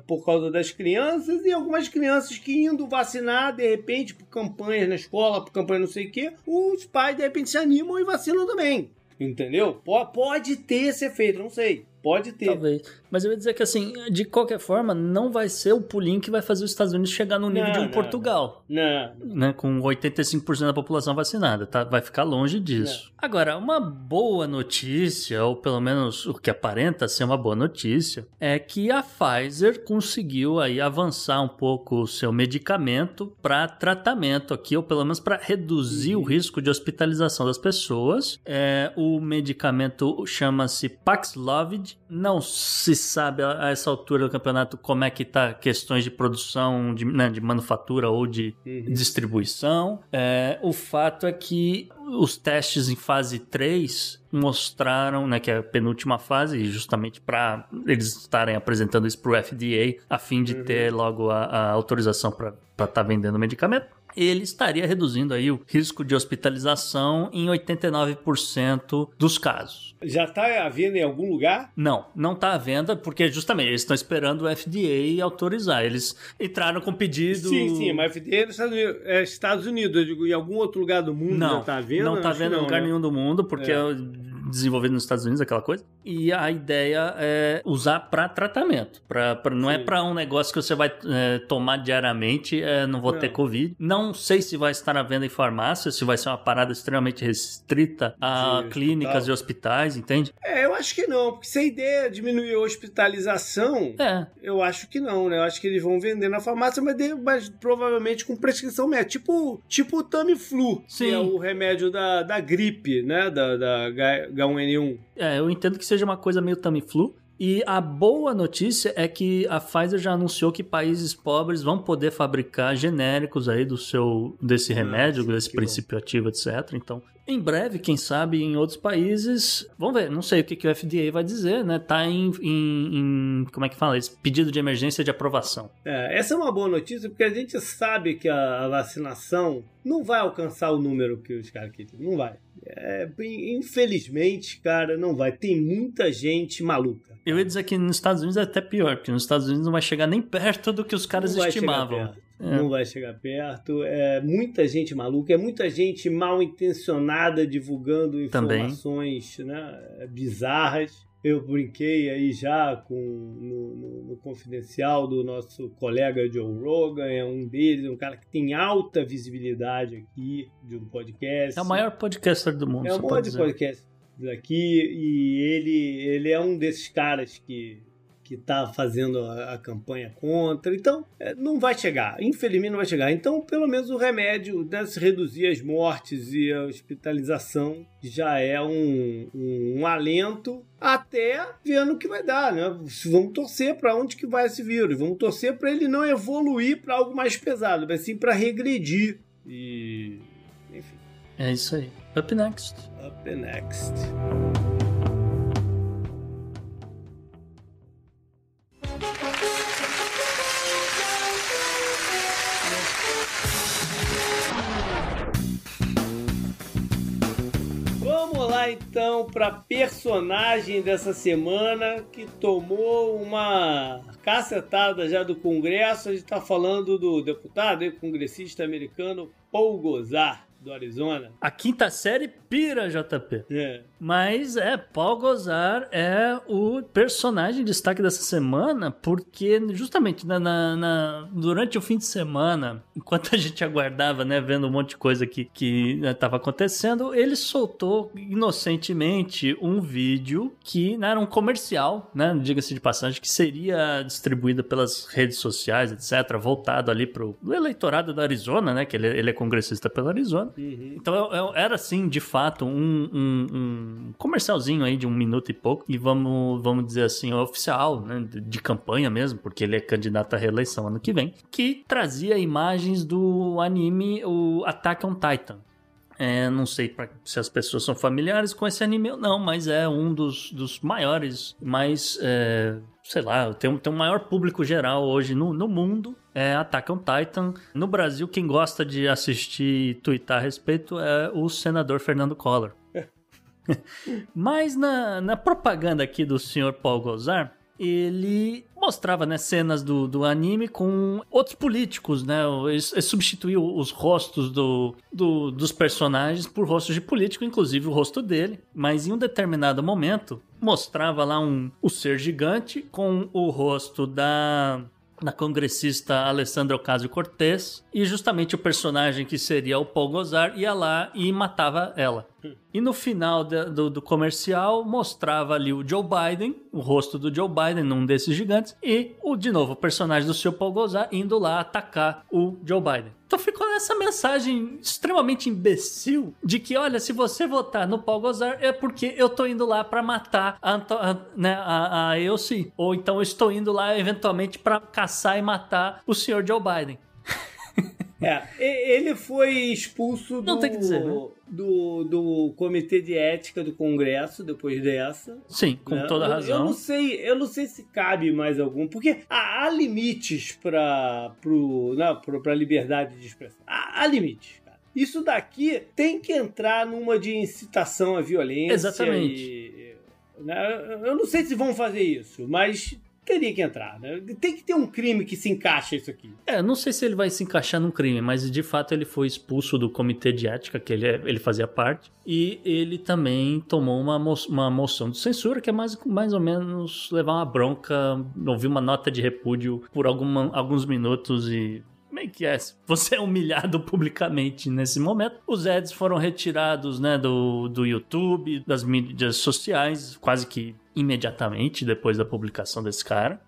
por causa das crianças e algumas crianças que indo vacinar, de repente, por campanhas na escola, por campanha não sei o quê, os pais de repente se animam e vacinam também. Entendeu? Pode ter esse efeito, não sei. Pode ter. Talvez. Mas eu ia dizer que, assim, de qualquer forma, não vai ser o pulinho que vai fazer os Estados Unidos chegar no nível não, de um não, Portugal. Não. Né, com 85% da população vacinada. Tá? Vai ficar longe disso. Não. Agora, uma boa notícia, ou pelo menos o que aparenta ser uma boa notícia, é que a Pfizer conseguiu aí avançar um pouco o seu medicamento para tratamento aqui, ou pelo menos para reduzir uhum. o risco de hospitalização das pessoas. É, o medicamento chama-se Paxlovid Covid. Não se sabe a essa altura do campeonato como é que tá questões de produção, de, né, de manufatura ou de uhum. distribuição. É, o fato é que os testes em fase 3 mostraram, né, que é a penúltima fase, justamente para eles estarem apresentando isso para o FDA, a fim de uhum. ter logo a, a autorização para estar tá vendendo medicamento ele estaria reduzindo aí o risco de hospitalização em 89% dos casos. Já está à venda em algum lugar? Não, não está à venda porque justamente eles estão esperando o FDA autorizar. Eles entraram com pedido. Sim, sim, mas FDA é Estados Unidos, é Estados Unidos eu digo, em algum outro lugar do mundo não, já está à venda? Não está vendo em lugar né? nenhum do mundo porque é. é desenvolvido nos Estados Unidos, aquela coisa. E a ideia é usar para tratamento. Pra, pra não é Sim. é para um negócio que você vai é, tomar diariamente, é, não vou não. ter Covid. Não sei se vai estar à venda em farmácia, se vai ser uma parada extremamente restrita a clínicas hospital. e hospitais, entende? É, eu acho que não, porque se a ideia é diminuir a hospitalização, é. eu acho que não, né? Eu acho que eles vão vender na farmácia, mas, de, mas provavelmente com prescrição médica. Tipo, tipo o Tamiflu, Sim. que é o remédio da, da gripe, né? Da, da H1N1. É, eu entendo que seja uma coisa meio Tamiflu. E a boa notícia é que a Pfizer já anunciou que países pobres vão poder fabricar genéricos aí do seu desse remédio, desse princípio bom. ativo, etc. Então, em breve, quem sabe em outros países, vamos ver, não sei o que, que o FDA vai dizer, né? Tá em, em, em como é que fala isso? Pedido de emergência de aprovação. É, essa é uma boa notícia porque a gente sabe que a, vacinação não vai alcançar o número que os caras queriam, não vai. É, infelizmente, cara, não vai. Tem muita gente maluca. Eu ia dizer que nos Estados Unidos é até pior, porque nos Estados Unidos não vai chegar nem perto do que os caras estimavam. É. Não vai chegar perto. É muita gente maluca, é muita gente mal intencionada divulgando informações né, bizarras. Eu brinquei aí já com no, no, no, confidencial do nosso colega Joe Rogan, é um deles, é um cara que tem alta visibilidade aqui de um podcast. É o maior podcaster do mundo. É o maior podcast daqui e ele, ele é um desses caras que que está fazendo a, a, campanha contra. Então, é, não vai chegar. Infelizmente, não vai chegar. Então, pelo menos o remédio deve se reduzir as mortes e a hospitalização já é um, um, um alento até vendo o que vai dar, né? Vamos torcer para onde que vai esse vírus. Vamos torcer para ele não evoluir para algo mais pesado, mas sim para regredir. E enfim. É isso aí. Up next. Up next. Então para personagem dessa semana que tomou uma cacetada já do Congresso. A gente está falando do deputado e congressista americano Paul Gosar do Arizona. A quinta série pira, JP. É. Mas é, Paul Gozar é o personagem de destaque dessa semana, porque justamente na, na, na, durante o fim de semana, enquanto a gente aguardava, né, vendo um monte de coisa que, estava né, acontecendo, ele soltou inocentemente um vídeo que né, era um comercial, né, diga-se de passagem, que seria distribuído pelas redes sociais, etc., voltado ali pro eleitorado da Arizona, né, que ele, ele é congressista pela Arizona. Uhum. Então era assim, de fato, um, um, um, comercialzinho aí de um minuto e pouco, e vamos, vamos dizer assim, oficial, né, de, de campanha mesmo, porque ele é candidato à reeleição ano que vem, que trazia imagens do anime o Attack on Titan. É, não sei pra, se as pessoas são familiares com esse anime ou não, mas é um dos, dos maiores, mais, é, sei lá, tem, tem um maior público geral hoje no, no mundo é Attack on Titan. No Brasil, quem gosta de assistir e twittar a respeito é o senador Fernando Collor. [laughs] Mas na, na propaganda aqui do senhor Paul Gozar, ele mostrava né, cenas do, do anime com outros políticos, né? Ele, ele substituiu os rostos do, do, dos personagens por rostos de político, inclusive o rosto dele. Mas em um determinado momento, mostrava lá um, o ser gigante com o rosto da da congressista Alessandra Ocasio-Cortez e justamente o personagem que seria o Paul Gozar ia lá e matava ela. E no final do, do, comercial mostrava ali o Joe Biden, o rosto do Joe Biden num desses gigantes, e o de novo o personagem do Sr. Paul Gozar indo lá atacar o Joe Biden. Então ficou essa mensagem extremamente imbecil de que, olha, se você votar no Paul Gozar é porque eu tô indo lá para matar a, a, né, a, a Elsie, ou então eu estou indo lá eventualmente para caçar e matar o Sr. Joe Biden. É, ele foi expulso do, dizer, né? do, do comitê de ética do Congresso depois dessa. Sim, com né? toda razão. Eu, não sei, eu não sei se cabe mais algum, porque há, há limites para para liberdade de expressão. Há, há limites. Isso daqui tem que entrar numa de incitação à violência. Exatamente. E, né? Eu não sei se vão fazer isso, mas teria que entrar, né? Tem que ter um crime que se encaixa isso aqui. É, não sei se ele vai se encaixar num crime, mas de fato ele foi expulso do comitê de ética, que ele, é, ele fazia parte, e ele também tomou uma, mo uma moção de censura, que é mais, mais ou menos levar uma bronca, ouvir uma nota de repúdio por alguma, alguns minutos e como é que é? Você é humilhado [laughs] publicamente nesse momento. Os ads foram retirados né, do, do YouTube, das mídias sociais, quase que imediatamente depois da publicação desse cara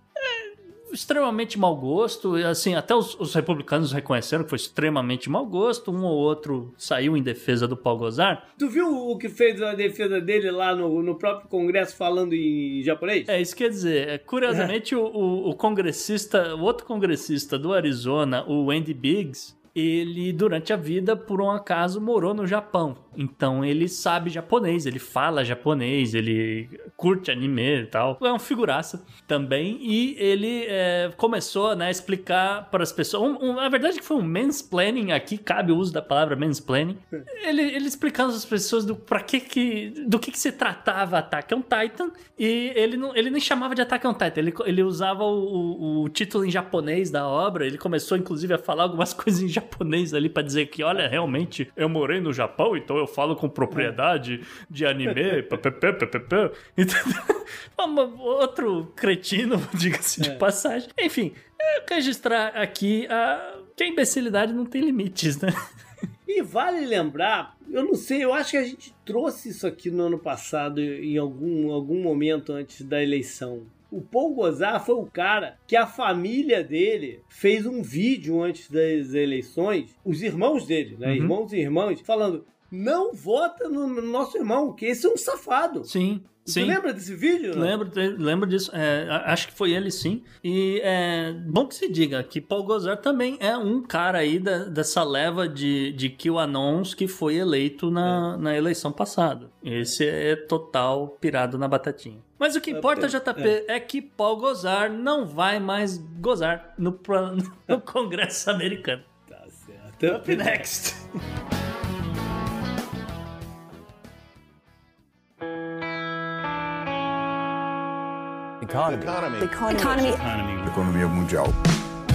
extremamente mau gosto. Assim, até os, os, republicanos reconheceram que foi extremamente mau gosto. Um ou outro saiu em defesa do Paul Gozar. Tu viu o que fez a defesa dele lá no, no próprio Congresso falando em japonês? É, isso quer dizer, é, curiosamente, é. O, o, o congressista, o outro congressista do Arizona, o Andy Biggs, ele, durante a vida, por um acaso, morou no Japão. Então ele sabe japonês, ele fala japonês, ele curte anime e tal. É um figuraça também. E ele é, começou né, a explicar para as pessoas. Um, um, a verdade é que foi um mansplaining aqui, cabe o uso da palavra mansplaining. Ele, ele explicando às pessoas do, pra que que, do que, que se tratava Attack on Titan. E ele, não, ele nem chamava de Attack on Titan, ele, ele usava o, o, título em japonês da obra. Ele começou, inclusive, a falar algumas [laughs] coisas em japonês ali para dizer que, olha, realmente eu morei no Japão, então eu falo com propriedade de anime, ppp, [laughs] outro cretino, [laughs] diga-se de é. passagem. Enfim, eu quero registrar aqui a... que a imbecilidade não tem limites, né? [laughs] E vale lembrar, eu não sei, eu acho que a gente trouxe isso aqui no ano passado, em algum, algum momento antes da eleição. O Paul Gozar foi o cara que a família dele fez um vídeo antes das eleições, os irmãos dele, né? Uhum. Irmãos e irmãs, falando: não vota no nosso irmão, que esse é um safado. Sim. Você lembra desse vídeo? Lembro, lembro disso. É, acho que foi ele sim. E é bom que se diga que Paul Gozar também é um cara aí da, dessa leva de, de QAnons que foi eleito na, é. na eleição passada. Esse é total pirado na batatinha. Mas o que importa, JP, é. é que Paul Gozar não vai mais gozar no, [laughs] no Congresso americano. Tá certo. Up next. [laughs] Economy. Economy. Economy. Economy. Economia mundial.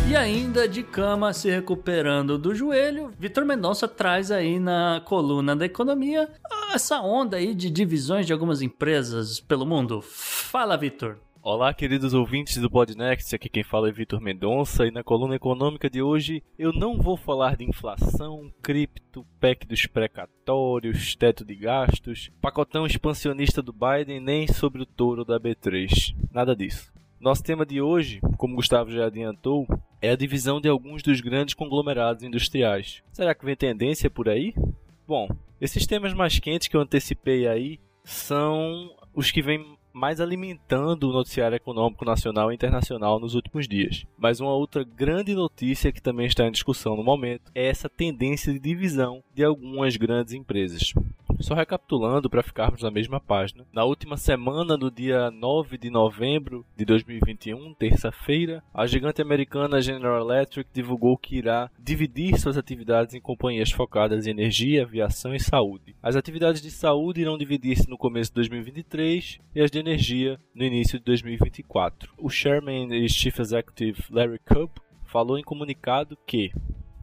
E ainda de cama se recuperando do joelho, Vitor Mendonça traz aí na coluna da economia essa onda aí de divisões de algumas empresas pelo mundo. Fala, Vitor. Olá, queridos ouvintes do Podnext, aqui quem fala é Vitor Mendonça e na coluna econômica de hoje eu não vou falar de inflação, cripto, PEC dos precatórios, teto de gastos, pacotão expansionista do Biden, nem sobre o touro da B3. Nada disso. Nosso tema de hoje, como Gustavo já adiantou, é a divisão de alguns dos grandes conglomerados industriais. Será que vem tendência por aí? Bom, esses temas mais quentes que eu antecipei aí são os que vêm mais alimentando o noticiário econômico nacional e internacional nos últimos dias. Mas uma outra grande notícia que também está em discussão no momento é essa tendência de divisão de algumas grandes empresas. Só recapitulando para ficarmos na mesma página. Na última semana, no dia 9 de novembro de 2021, terça-feira, a gigante americana General Electric divulgou que irá dividir suas atividades em companhias focadas em energia, aviação e saúde. As atividades de saúde irão dividir-se no começo de 2023 e as de energia no início de 2024. O Chairman e Chief Executive Larry Culp falou em comunicado que,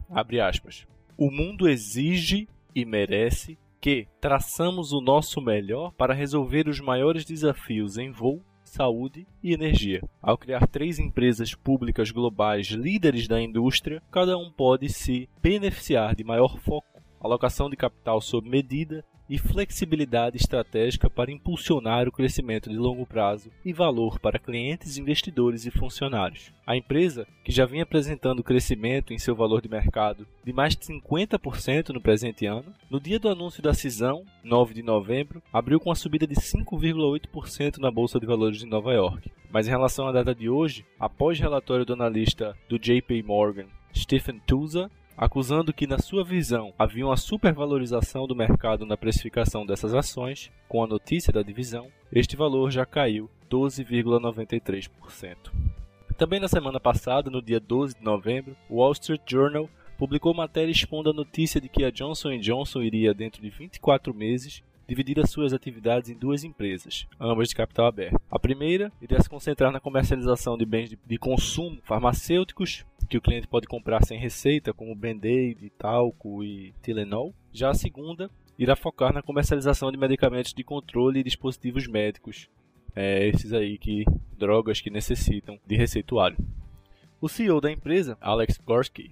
abre aspas, o mundo exige e merece que traçamos o nosso melhor para resolver os maiores desafios em voo, saúde e energia. Ao criar três empresas públicas globais líderes da indústria, cada um pode se beneficiar de maior foco, alocação de capital sob medida e flexibilidade estratégica para impulsionar o crescimento de longo prazo e valor para clientes, investidores e funcionários. A empresa, que já vinha apresentando crescimento em seu valor de mercado de mais de 50% no presente ano, no dia do anúncio da cisão, 9 de novembro, abriu com uma subida de 5,8% na Bolsa de Valores de Nova York. Mas em relação à data de hoje, após relatório do analista do JP Morgan, Stephen Tusa, acusando que, na sua visão, havia uma supervalorização do mercado na precificação dessas ações, com a notícia da divisão, este valor já caiu 12,93%. Também na semana passada, no dia 12 de novembro, o Wall Street Journal publicou matéria expondo a notícia de que a Johnson Johnson iria, dentro de 24 meses, dividir as suas atividades em duas empresas, ambas de capital aberto. A primeira iria se concentrar na comercialização de bens de consumo farmacêuticos que o cliente pode comprar sem receita, como Band-Aid, talco e Tylenol. Já a segunda irá focar na comercialização de medicamentos de controle e dispositivos médicos, é, esses aí que drogas que necessitam de receituário. O CEO da empresa, Alex Gorsky,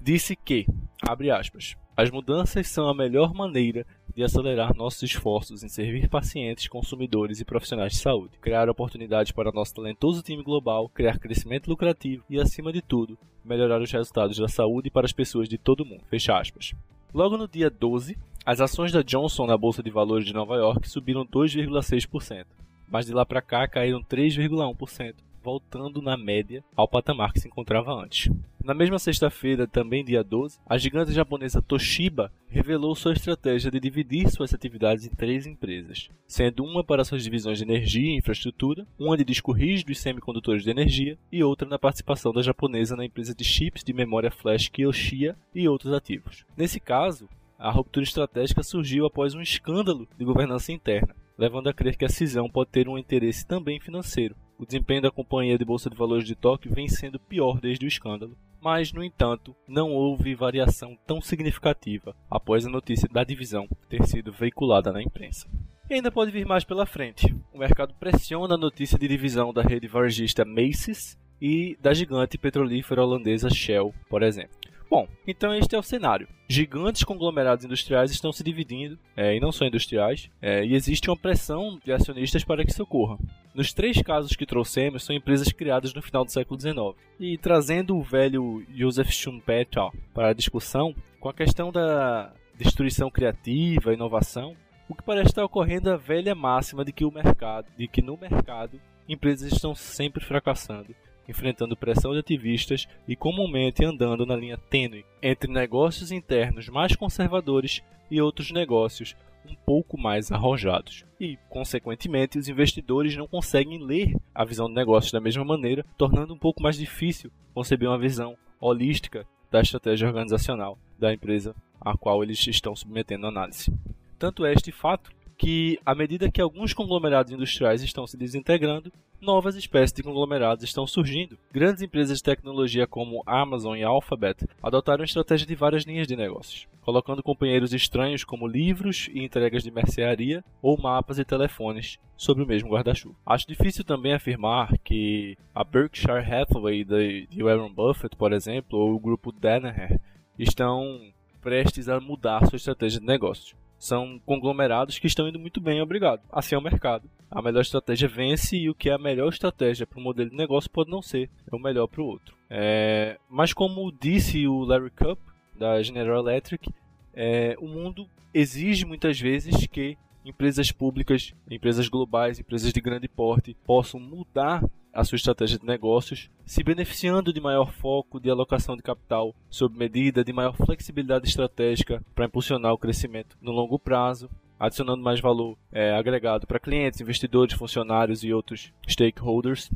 disse que, abre aspas, as mudanças são a melhor maneira de acelerar nossos esforços em servir pacientes, consumidores e profissionais de saúde, criar oportunidades para nosso talentoso time global, criar crescimento lucrativo e, acima de tudo, melhorar os resultados da saúde para as pessoas de todo o mundo. Fecha aspas. Logo no dia 12, as ações da Johnson na Bolsa de Valores de Nova York subiram 2,6%, mas de lá para cá caíram 3,1%, voltando na média ao patamar que se encontrava antes. Na mesma sexta-feira, também dia 12, a gigante japonesa Toshiba revelou sua estratégia de dividir suas atividades em três empresas, sendo uma para suas divisões de energia e infraestrutura, uma de disco rígido e semicondutores de energia e outra na participação da japonesa na empresa de chips de memória flash Kioxia e outros ativos. Nesse caso, a ruptura estratégica surgiu após um escândalo de governança interna, levando a crer que a cisão pode ter um interesse também financeiro. O desempenho da companhia de bolsa de valores de Tóquio vem sendo pior desde o escândalo, mas, no entanto, não houve variação tão significativa após a notícia da divisão ter sido veiculada na imprensa. E ainda pode vir mais pela frente. O mercado pressiona a notícia de divisão da rede varejista Macy's e da gigante petrolífera holandesa Shell, por exemplo. Bom, então este é o cenário. Gigantes conglomerados industriais estão se dividindo, é, e não só industriais, é, e existe uma pressão de acionistas para que isso ocorra. Nos três casos que trouxemos, são empresas criadas no final do século XIX. E trazendo o velho Joseph Schumpeter para a discussão, com a questão da destruição criativa, inovação, o que parece estar ocorrendo é a velha máxima de que o mercado, de que no mercado empresas estão sempre fracassando enfrentando pressão de ativistas e comumente andando na linha tênue entre negócios internos mais conservadores e outros negócios um pouco mais arrojados. E, consequentemente, os investidores não conseguem ler a visão de negócios da mesma maneira, tornando um pouco mais difícil conceber uma visão holística da estratégia organizacional da empresa a qual eles estão submetendo análise. Tanto é este fato que, à medida que alguns conglomerados industriais estão se desintegrando, novas espécies de conglomerados estão surgindo. Grandes empresas de tecnologia como Amazon e Alphabet adotaram estratégia de várias linhas de negócios, colocando companheiros estranhos como livros e entregas de mercearia ou mapas e telefones sobre o mesmo guarda-chuva. Acho difícil também afirmar que a Berkshire Hathaway de Warren Buffett, por exemplo, ou o grupo Danaher estão prestes a mudar sua estratégia de negócios são conglomerados que estão indo muito bem, obrigado. Assim é o mercado. A melhor estratégia vence e o que é a melhor estratégia para um modelo de negócio pode não ser é o melhor para o outro. É... Mas como disse o Larry Cup, da General Electric, é... o mundo exige muitas vezes que empresas públicas, empresas globais, empresas de grande porte possam mudar a sua estratégia de negócios, se beneficiando de maior foco de alocação de capital sob medida, de maior flexibilidade estratégica para impulsionar o crescimento no longo prazo, adicionando mais valor é, agregado para clientes, investidores, funcionários e outros stakeholders.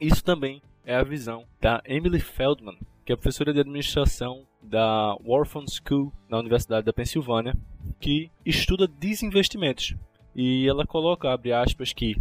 Isso também é a visão da Emily Feldman, que é professora de administração da Wharton School na Universidade da Pensilvânia, que estuda desinvestimentos. E ela coloca, abre aspas, que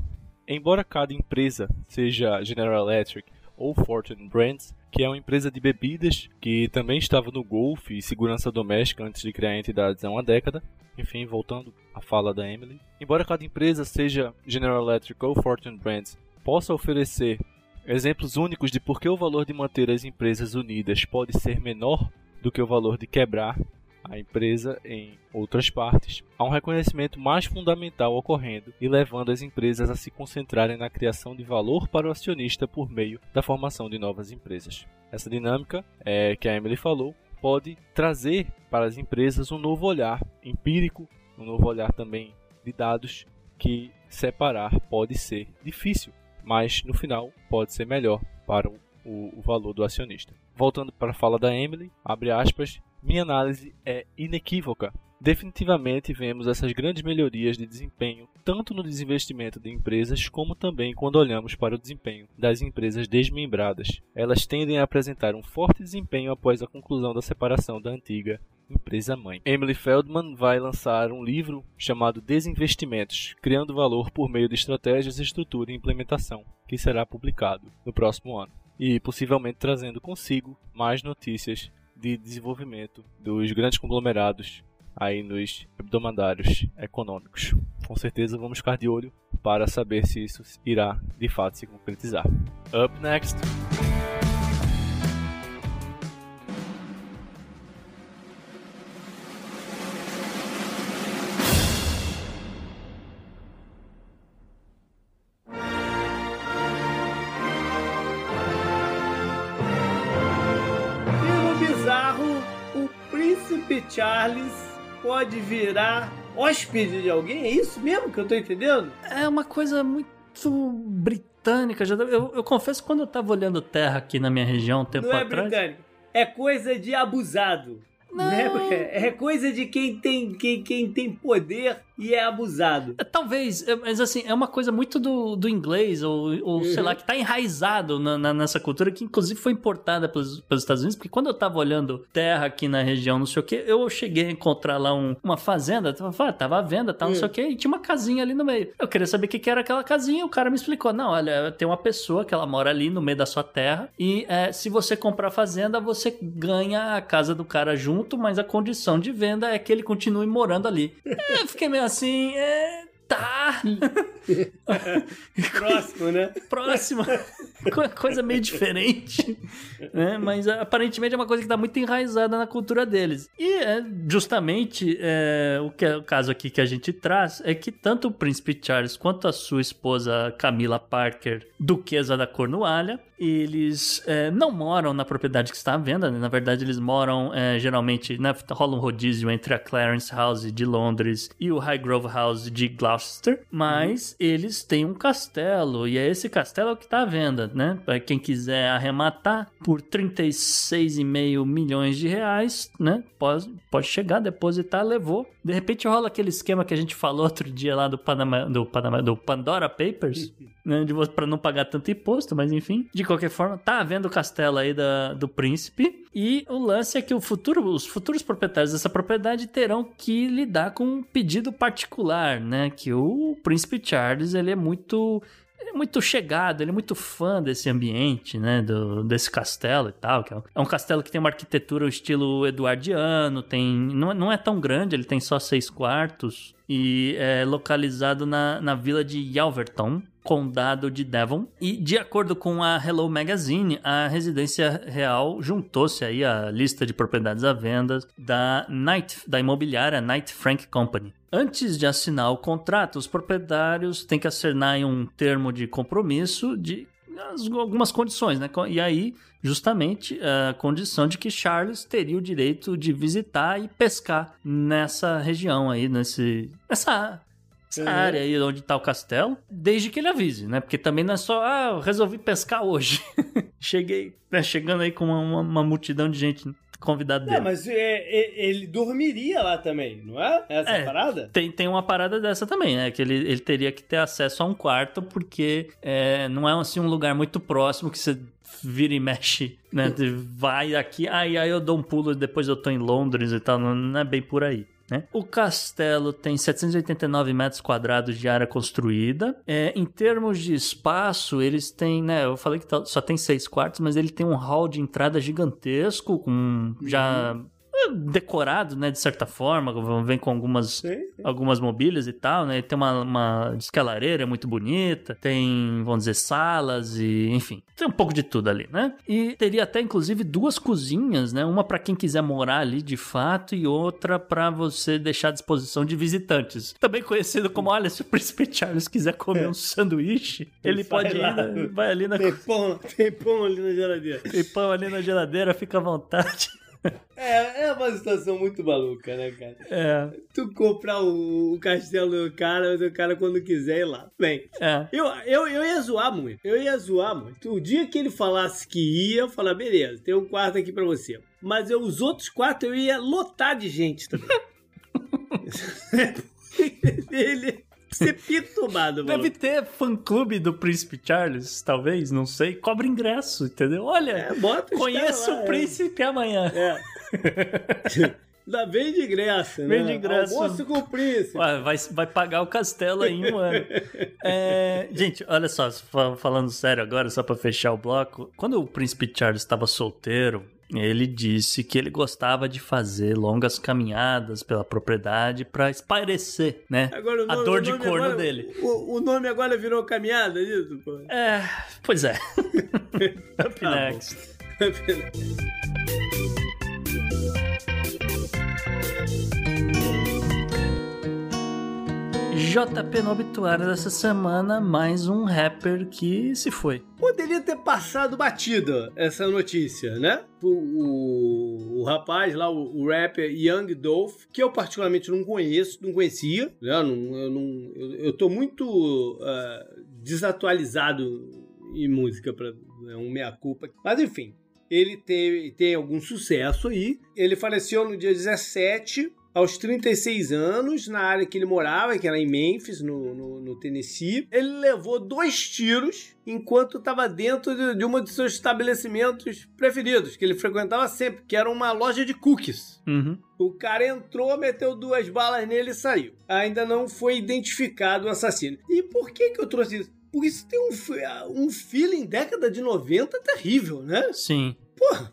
Embora cada empresa seja General Electric ou Fortune Brands, que é uma empresa de bebidas que também estava no golfe e segurança doméstica antes de criar a entidade há uma década. Enfim, voltando à fala da Emily. Embora cada empresa seja General Electric ou Fortune Brands, possa oferecer exemplos únicos de por que o valor de manter as empresas unidas pode ser menor do que o valor de quebrar a empresa em outras partes, há um reconhecimento mais fundamental ocorrendo e levando as empresas a se concentrarem na criação de valor para o acionista por meio da formação de novas empresas. Essa dinâmica, é, que a Emily falou, pode trazer para as empresas um novo olhar empírico, um novo olhar também de dados que separar pode ser difícil, mas no final pode ser melhor para o, o, valor do acionista. Voltando para a fala da Emily, abre aspas, minha análise é inequívoca. Definitivamente vemos essas grandes melhorias de desempenho tanto no desinvestimento de empresas como também quando olhamos para o desempenho das empresas desmembradas. Elas tendem a apresentar um forte desempenho após a conclusão da separação da antiga empresa mãe. Emily Feldman vai lançar um livro chamado Desinvestimentos, criando valor por meio de estratégias, estrutura e implementação, que será publicado no próximo ano e possivelmente trazendo consigo mais notícias de desenvolvimento dos grandes conglomerados aí nos hebdomadários econômicos. Com certeza vamos ficar de olho para saber se isso irá de fato se concretizar. Up next. Charles pode virar hóspede de alguém? É isso mesmo que eu tô entendendo? É uma coisa muito britânica. Eu, eu confesso que quando eu tava olhando terra aqui na minha região um tempo Não é atrás. Britânico. É coisa de abusado. Não. É, é coisa de quem tem, quem, quem tem poder e é abusado. É, talvez, é, mas assim, é uma coisa muito do, do inglês, ou, ou uhum. sei lá, que tá enraizado na, na, nessa cultura, que inclusive foi importada pelos, pelos Estados Unidos, porque quando eu tava olhando terra aqui na região, não sei o que, eu cheguei a encontrar lá um, uma fazenda, tava, tava à venda, tal, não uhum. sei o que, e tinha uma casinha ali no meio. Eu queria saber o que, que era aquela casinha, o cara me explicou, não, olha, tem uma pessoa que ela mora ali no meio da sua terra, e é, se você comprar a fazenda, você ganha a casa do cara junto, mas a condição de venda é que ele continue morando ali. [laughs] eu fiquei meio assim, é. Tá. [laughs] Próximo, né? Próximo. coisa meio diferente. Né? Mas aparentemente é uma coisa que está muito enraizada na cultura deles. E é, justamente é, o, que é, o caso aqui que a gente traz é que tanto o príncipe Charles quanto a sua esposa Camila Parker, duquesa da Cornualha, eles é, não moram na propriedade que está à venda, né? na verdade eles moram é, geralmente, né, rola um rodízio entre a Clarence House de Londres e o Highgrove House de Gloucester, mas uhum. eles têm um castelo e é esse castelo que está à venda, né? Para quem quiser arrematar por 36,5 milhões de reais, né? Pode, pode chegar, depositar, levou. De repente rola aquele esquema que a gente falou outro dia lá do Panama, do, Panama, do Pandora Papers, né? para não pagar tanto imposto, mas enfim. De qualquer forma, tá havendo o castelo aí da, do príncipe. E o lance é que o futuro, os futuros proprietários dessa propriedade terão que lidar com um pedido particular, né? Que o príncipe Charles ele é muito ele é muito chegado, ele é muito fã desse ambiente, né? Do, desse castelo e tal. Que é, um, é um castelo que tem uma arquitetura estilo eduardiano, tem. Não, não é tão grande, ele tem só seis quartos. E é localizado na, na vila de Yalverton, condado de Devon. E de acordo com a Hello Magazine, a residência real juntou-se aí à lista de propriedades à venda da Knight, da imobiliária Knight Frank Company. Antes de assinar o contrato, os proprietários têm que assinar um termo de compromisso de algumas condições, né? E aí, justamente, a condição de que Charles teria o direito de visitar e pescar nessa região aí, nesse, nessa essa uhum. área aí onde tá o castelo, desde que ele avise, né? Porque também não é só, ah, eu resolvi pescar hoje. [laughs] Cheguei, né, chegando aí com uma, uma, multidão de gente convidado dele. É, mas é, é, ele dormiria lá também, não é? Essa é, parada? Tem, tem uma parada dessa também, né? Que ele, ele teria que ter acesso a um quarto, porque é, não é assim um lugar muito próximo que você vira e mexe, né? [laughs] Vai aqui, aí, aí eu dou um pulo e depois eu tô em Londres e tal. Não, não é bem por aí. Né? O castelo tem 789 metros quadrados de área construída. É, em termos de espaço, eles têm, né? Eu falei que só tem seis quartos, mas ele tem um hall de entrada gigantesco, com já decorado, né, de certa forma, vem com algumas, sim, sim. algumas mobílias e tal, né? Tem uma, uma diz que a lareira é muito bonita, tem, vamos dizer, salas e, enfim, tem um pouco de tudo ali, né? E teria até inclusive duas cozinhas, né? Uma para quem quiser morar ali de fato e outra para você deixar à disposição de visitantes. Também conhecido como, olha, se o príncipe Charles quiser comer um sanduíche, ele pode ir, né? vai ali na tem pão, tem pão ali na geladeira. Tem pão ali na geladeira, fica à vontade. É, é uma situação muito maluca, né, cara? É. Tu comprar o, o castelo do cara, o cara quando quiser ir lá. Bem, é. eu, eu, eu ia zoar muito. Eu ia zoar muito. O dia que ele falasse que ia, eu falar, beleza, tem um quarto aqui pra você. Mas eu, os outros quartos eu ia lotar de gente também. [laughs] [laughs] ele, ser perturbado, mano. Deve ter fã-clube do Príncipe Charles, talvez, não sei. Cobra ingresso, entendeu? Olha, é, conheço lá, o é. príncipe é. amanhã. É. [laughs] Ainda vem de graça, né? Vem de graça. Almoço com o príncipe. Vai, vai pagar o castelo aí em um ano. [laughs] É, gente, olha só, falando sério agora, só pra fechar o bloco. Quando o príncipe Charles estava solteiro, ele disse que ele gostava de fazer longas caminhadas pela propriedade para espairecer, né? Nome, a dor de corno agora, dele. O, o, nome agora virou caminhada, é isso? Pô? É, pois é. [laughs] [laughs] Up tá next. JP no obituário dessa semana, mais um rapper que se foi. Poderia ter passado batida essa notícia, né? O, o, o rapaz lá, o, o, rapper Young Dolph, que eu particularmente não conheço, não conhecia, né? Eu, não, eu, eu tô muito uh, desatualizado em música, para é um meia-culpa. Mas enfim, ele tem, tem algum sucesso aí. Ele faleceu no dia 17 aos 36 anos, na área que ele morava, que era em Memphis, no, no, no Tennessee. Ele levou dois tiros enquanto estava dentro de, de um dos seus estabelecimentos preferidos, que ele frequentava sempre, que era uma loja de cookies. Uhum. O cara entrou, meteu duas balas nele e saiu. Ainda não foi identificado o assassino. E por que, que eu trouxe isso? Porque isso tem um, um feeling década de 90 terrível, né? Sim.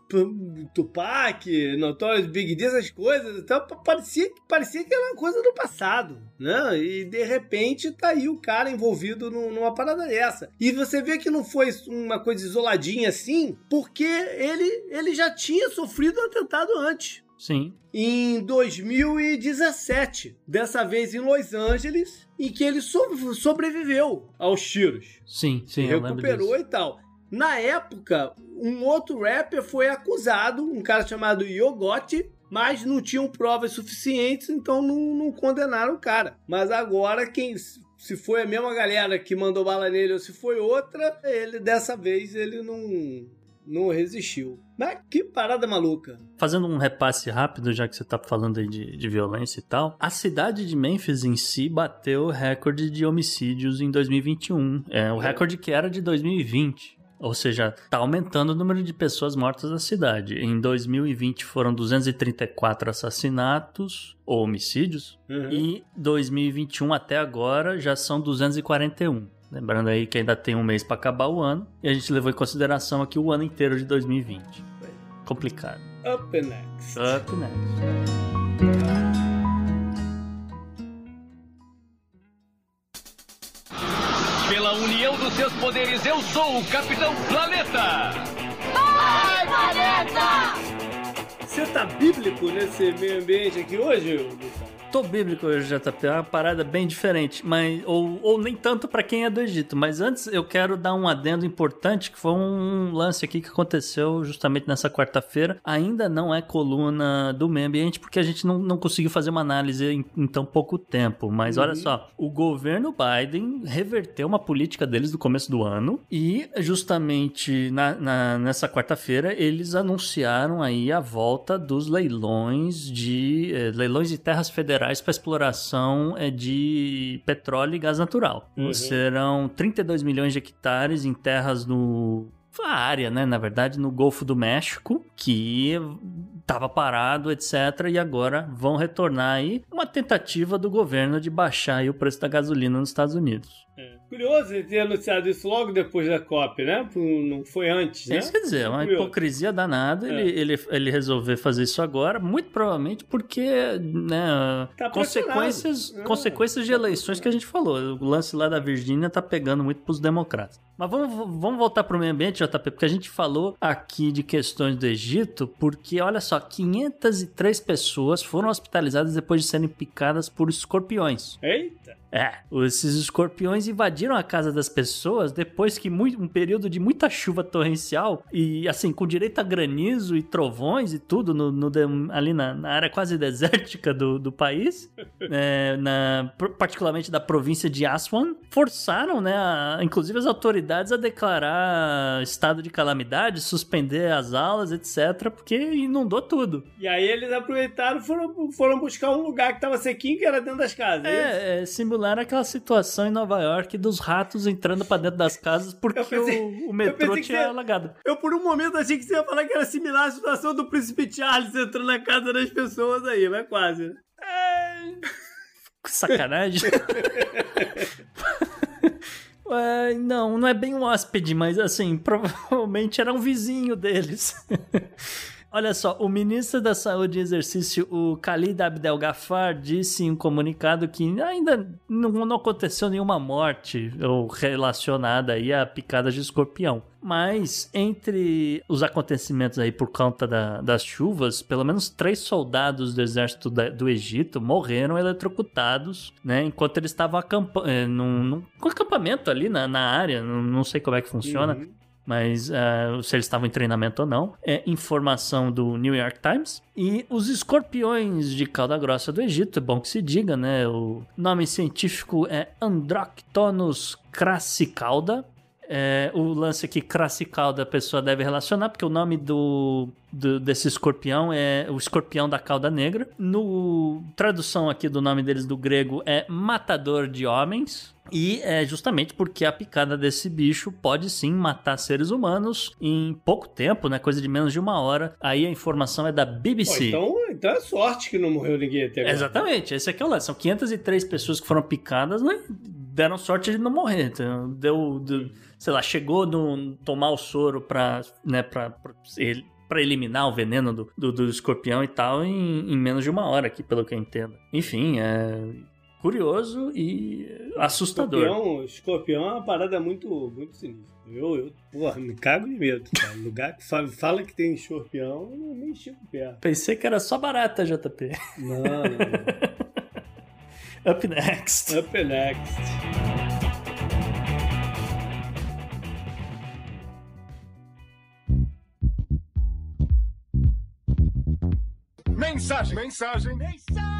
Pô, Tupac, Notorious Big D, essas coisas, então parecia, parecia que era uma coisa do passado, né? E de repente tá aí o cara envolvido numa parada dessa. E você vê que não foi uma coisa isoladinha assim, porque ele, ele já tinha sofrido um atentado antes. Sim. Em 2017, dessa vez em Los Angeles, em que ele so sobreviveu aos tiros. Sim, sim. Recuperou e tal. Na época, um outro rapper foi acusado, um cara chamado Yogote, mas não tinham provas suficientes, então não, não condenaram o cara. Mas agora, quem se foi a mesma galera que mandou bala nele ou se foi outra, ele dessa vez ele não não resistiu. Mas que parada maluca. Fazendo um repasse rápido, já que você tá falando aí de, de violência e tal, a cidade de Memphis em si bateu o recorde de homicídios em 2021. É o é. recorde que era de 2020. Ou seja, está aumentando o número de pessoas mortas na cidade. Em 2020 foram 234 assassinatos ou homicídios. Uhum. E 2021 até agora já são 241. Lembrando aí que ainda tem um mês para acabar o ano. E a gente levou em consideração aqui o ano inteiro de 2020. Complicado. Up next. Up next. Dos seus poderes, eu sou o Capitão Planeta! Vai, Planeta! Você tá bíblico nesse meio ambiente aqui hoje, Lucas? Tô bíblico hoje, JP, é uma parada bem diferente, mas ou, ou nem tanto para quem é do Egito. Mas antes eu quero dar um adendo importante, que foi um lance aqui que aconteceu justamente nessa quarta-feira. Ainda não é coluna do meio ambiente, porque a gente não, não conseguiu fazer uma análise em, em tão pouco tempo. Mas uhum. olha só, o governo Biden reverteu uma política deles do começo do ano e justamente na, na nessa quarta-feira eles anunciaram aí a volta dos leilões de eh, leilões de terras federais para exploração é, de petróleo e gás natural. Uhum. Serão 32 milhões de hectares em terras no a área, né, na verdade, no Golfo do México, que estava parado, etc. E agora vão retornar aí uma tentativa do governo de baixar o preço da gasolina nos Estados Unidos. É. Curioso ele ter anunciado isso logo depois da COP, né? Não foi antes, né? Isso quer dizer, uma Curioso. hipocrisia danada é. ele, ele, ele resolver fazer isso agora, muito provavelmente porque, né, tá consequências, é. consequências de eleições que a gente falou. O lance lá da Virgínia tá pegando muito pros democratas. Mas vamos, vamos voltar pro meio ambiente, JP, porque a gente falou aqui de questões do Egito, porque olha só, 503 pessoas foram hospitalizadas depois de serem picadas por escorpiões. Eita! É, esses escorpiões invadiram a casa das pessoas depois que muito, um período de muita chuva torrencial e assim, com direito a granizo e trovões e tudo no, no ali na, na, área quase desértica do, do país, [laughs] é, na, particularmente da província de Aswan, forçaram, né, a, inclusive as autoridades a declarar estado de calamidade, suspender as aulas, etc, porque inundou tudo. E aí eles aproveitaram e foram, foram buscar um lugar que estava sequinho, que era dentro das casas. É, é, é simular aquela situação em Nova York dos ratos entrando para dentro das casas porque pensei, o, o, metrô tinha alagado. Eu por um momento achei que você ia falar que era similar à situação do príncipe Charles entrando na casa das pessoas aí, mas quase. É... [laughs] Sacanagem. [laughs] É, não, não é bem um hóspede, mas assim, [laughs] provavelmente era um vizinho deles. [laughs] Olha só, o ministro da Saúde e Exercício, o Khalid Abdel Ghaffar, disse em um comunicado que ainda não, não aconteceu nenhuma morte relacionada aí a picadas de escorpião. Mas entre os acontecimentos aí por conta da, das chuvas, pelo menos três soldados do exército da, do Egito morreram eletrocutados, né? Enquanto eles estavam eh, num, acampamento ali na, na área, não, não sei como é que funciona. Uhum mas uh, se eles estavam em treinamento ou não. É informação do New York Times. E os escorpiões de cauda grossa do Egito, é bom que se diga, né? O nome científico é Androctonus crassicauda. É, o lance aqui, crassicauda, a pessoa deve relacionar, porque o nome do, do, desse escorpião é o escorpião da cauda negra. No tradução aqui do nome deles do grego é matador de homens. E é justamente porque a picada desse bicho pode sim matar seres humanos em pouco tempo, né? Coisa de menos de uma hora. Aí a informação é da BBC. Pô, então, então é sorte que não morreu ninguém até agora. Exatamente, esse aqui é o lance. São 503 pessoas que foram picadas, né? Deram sorte de não morrer. Deu, deu, sei lá, chegou no tomar o soro pra, né, pra, pra ele para eliminar o veneno do, do, do, escorpião e tal em, em, menos de uma hora aqui, pelo que eu entendo. Enfim, é curioso e assustador. Escorpião, escorpião é uma parada muito, muito sinistra. Eu, eu porra, me cago de medo. Cara. Lugar que fala, fala, que tem escorpião, eu nem chego perto. Pensei que era só barata, JP. Não, não, não. [laughs] Up next. Up next. Mensagem! Mensagem! Mensagem!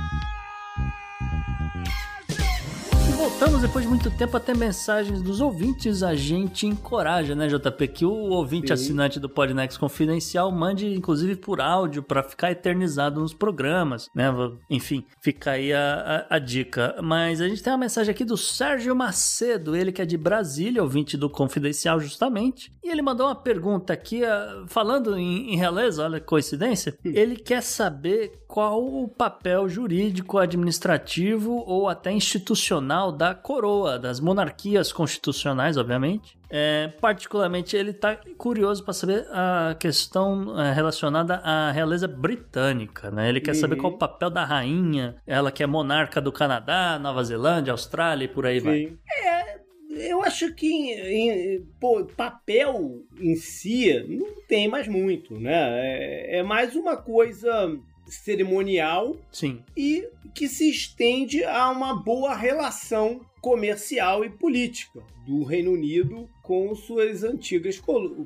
Voltamos depois de muito tempo até mensagens dos ouvintes. A gente encoraja, né, JP, que o ouvinte Sim. assinante do Podnext Confidencial mande, inclusive, por áudio para ficar eternizado nos programas, né? Enfim, fica aí a, a, a, dica. Mas a gente tem uma mensagem aqui do Sérgio Macedo, ele que é de Brasília, ouvinte do Confidencial, justamente. E ele mandou uma pergunta aqui, falando em, em realeza, olha que coincidência. Hum. Ele quer saber qual o papel jurídico, administrativo ou até institucional da coroa, das monarquias constitucionais, obviamente. É, particularmente, ele está curioso para saber a questão é, relacionada à realeza britânica. Né? Ele quer uhum. saber qual o papel da rainha, ela que é monarca do Canadá, Nova Zelândia, Austrália e por aí Sim. vai. É, eu acho que em, pô, papel em si não tem mais muito, né? É, é mais uma coisa cerimonial Sim. e que se estende a uma boa relação comercial e política do Reino Unido com suas antigas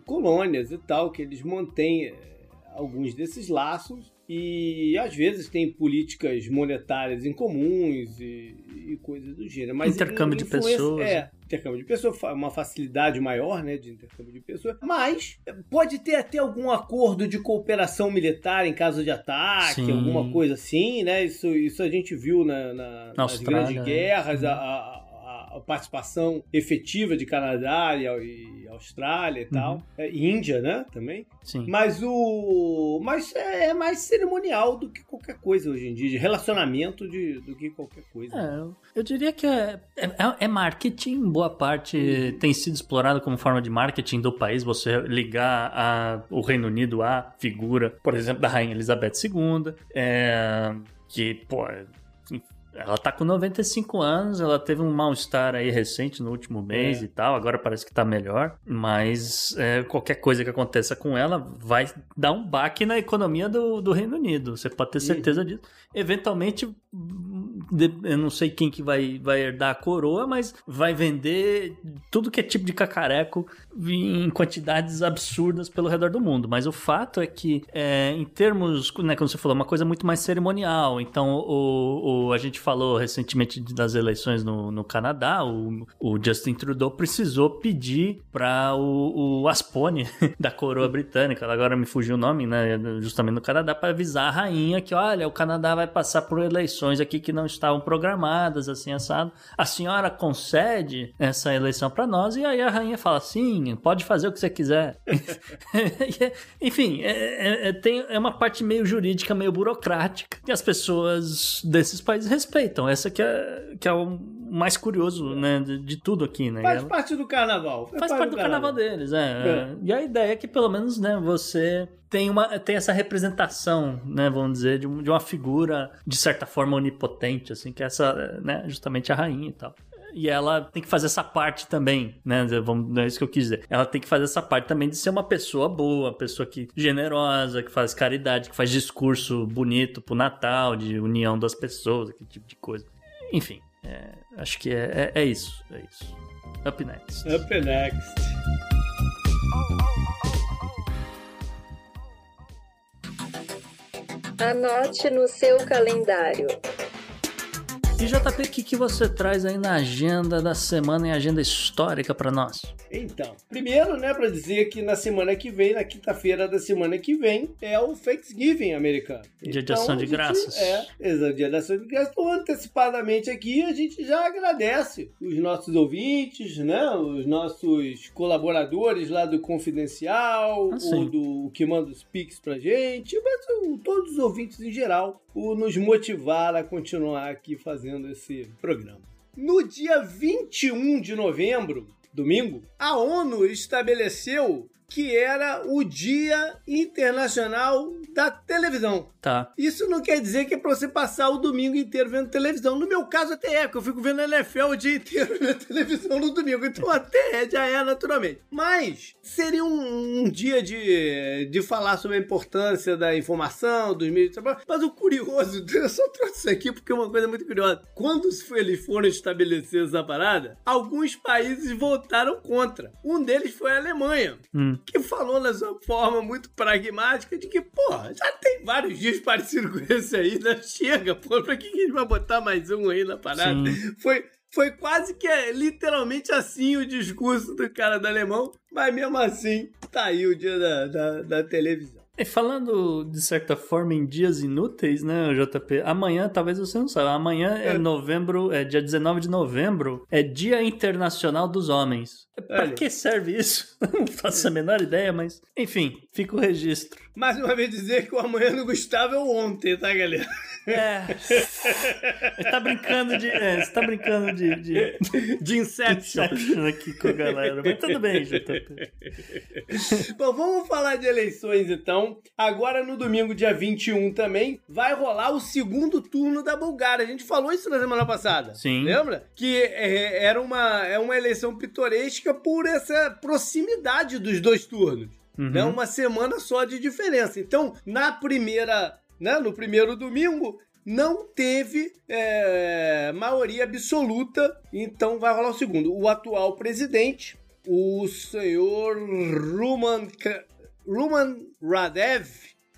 colônias e tal, que eles mantêm eh, alguns desses laços e às vezes tem políticas monetárias incomuns e, e coisas do gênero. Mas intercâmbio de pessoas. É, intercâmbio de pessoas, uma facilidade maior né, de intercâmbio de pessoas. Mas pode ter até algum acordo de cooperação militar em caso de ataque, Sim. alguma coisa assim, né? Isso, isso a gente viu na, na, na nas grandes guerras. Uhum. A, a, a participação efetiva de Canadá e, e Austrália e tal. É, Índia, né? Também. Sim. Mas o. Mas é, é mais cerimonial do que qualquer coisa hoje em dia, de relacionamento de, do que qualquer coisa. É, eu, eu diria que é, é, é marketing, boa parte tem sido explorado como forma de marketing do país, você ligar a, o Reino Unido à figura, por exemplo, da Rainha Elizabeth II, é, que, pô, ela tá com 95 anos, ela teve um mal-estar aí recente no último mês É. e tal, agora parece que tá melhor, mas é, qualquer coisa que aconteça com ela vai dar um baque na economia do, do Reino Unido, você pode ter certeza disso. Eventualmente, eu não sei quem que vai, vai herdar a coroa, mas vai vender tudo que é tipo de cacareco em quantidades absurdas pelo redor do mundo. Mas o fato é que, é, em termos, né, como você falou, uma coisa muito mais cerimonial. Então, o, o- a gente falou recentemente das eleições no, no Canadá, o, o Justin Trudeau precisou pedir para o, o Aspone [laughs] da coroa britânica, agora me fugiu o nome, né, justamente no Canadá, para avisar a rainha que, olha, o Canadá vai passar por eleições aqui que não estavam programadas, assim, assado. A senhora concede essa eleição para nós? E aí a rainha fala, sim, pode fazer o que você quiser. [laughs] Enfim, é, é- é- tem, é uma parte meio jurídica, meio burocrática, que as pessoas desses países respeitam. Essa que é, que é o mais curioso, né, de, de tudo aqui, né? Faz parte do carnaval. Faz parte do carnaval deles, é. É. E a ideia é que pelo menos, né, você tem, uma, tem essa representação, né, vamos dizer, de, um- uma figura de certa forma onipotente, assim, que é essa, né, justamente a rainha e tal. E ela tem que fazer essa parte também, né? Vamos, é isso que eu quis dizer. Ela tem que fazer essa parte também de ser uma pessoa boa, pessoa que generosa, que faz caridade, que faz discurso bonito pro Natal, de união das pessoas, aquele tipo de coisa. Enfim, é, acho que é, é, é isso. É isso. Up next. Up next. Anote no seu calendário. E JP, o que, que você traz aí na agenda da semana e agenda histórica pra nós? Então, primeiro, né, pra dizer que na semana que vem, na quinta-feira da semana que vem, é o Thanksgiving americano. Dia de Então, ação de a gente- graças. É, exato, dia de ação de graças. Então, antecipadamente aqui, a gente já agradece os nossos ouvintes, né, os nossos colaboradores lá do Confidencial, Ah, ou do que manda os pics pra gente, mas todos os ouvintes em geral, o nos motivar a continuar aqui fazendo esse programa. No dia 21 de novembro, domingo, a ONU estabeleceu que era o Dia Internacional da Televisão. Tá. Isso não quer dizer que é pra você passar o domingo inteiro vendo televisão. No meu caso, até é, porque eu fico vendo NFL o dia inteiro [laughs] na televisão no domingo. Então, até é, já é naturalmente. Mas seria um, um dia de, de falar sobre a importância da informação, dos meios de trabalho. Mas o curioso, [laughs] eu só trouxe isso aqui porque é uma coisa muito curiosa. Quando eles foram estabelecer essa parada, alguns países votaram contra. Um deles foi a Alemanha Hum. que falou na sua forma muito pragmática de que, já tem vários dias parecidos com esse aí, né? Chega, pô, pra que que a gente vai botar mais um aí na parada? Sim. Foi, foi quase que é, literalmente assim o discurso do cara do alemão, mas mesmo assim, tá aí o dia da, da, da televisão. E falando, de certa forma, em dias inúteis, né, JP? Amanhã, talvez você não saiba, amanhã é, É. novembro, é dia 19 de novembro, é Dia Internacional dos Homens. Pra Olha. que serve isso? [laughs] Não faço a menor ideia, mas... Enfim, fica o registro. Mais uma vez dizer que o amanhã do Gustavo é o ontem, tá, galera? É... [laughs] Você tá brincando de... É, você tá brincando de... de... De Inception. Inception aqui com a galera. Mas tudo bem, JP. Bom, vamos falar de eleições então. Agora no domingo, dia 21 também, vai rolar o segundo turno da Bulgária. A gente falou isso na semana passada. Sim. Lembra? Que é, era uma, é uma eleição pitoresca por essa proximidade dos dois turnos. Uhum. É uma semana só de diferença. Então, na primeira, né, no primeiro domingo, não teve é, maioria absoluta, então vai rolar o segundo. O atual presidente, o senhor Ruman, Ruman Radev,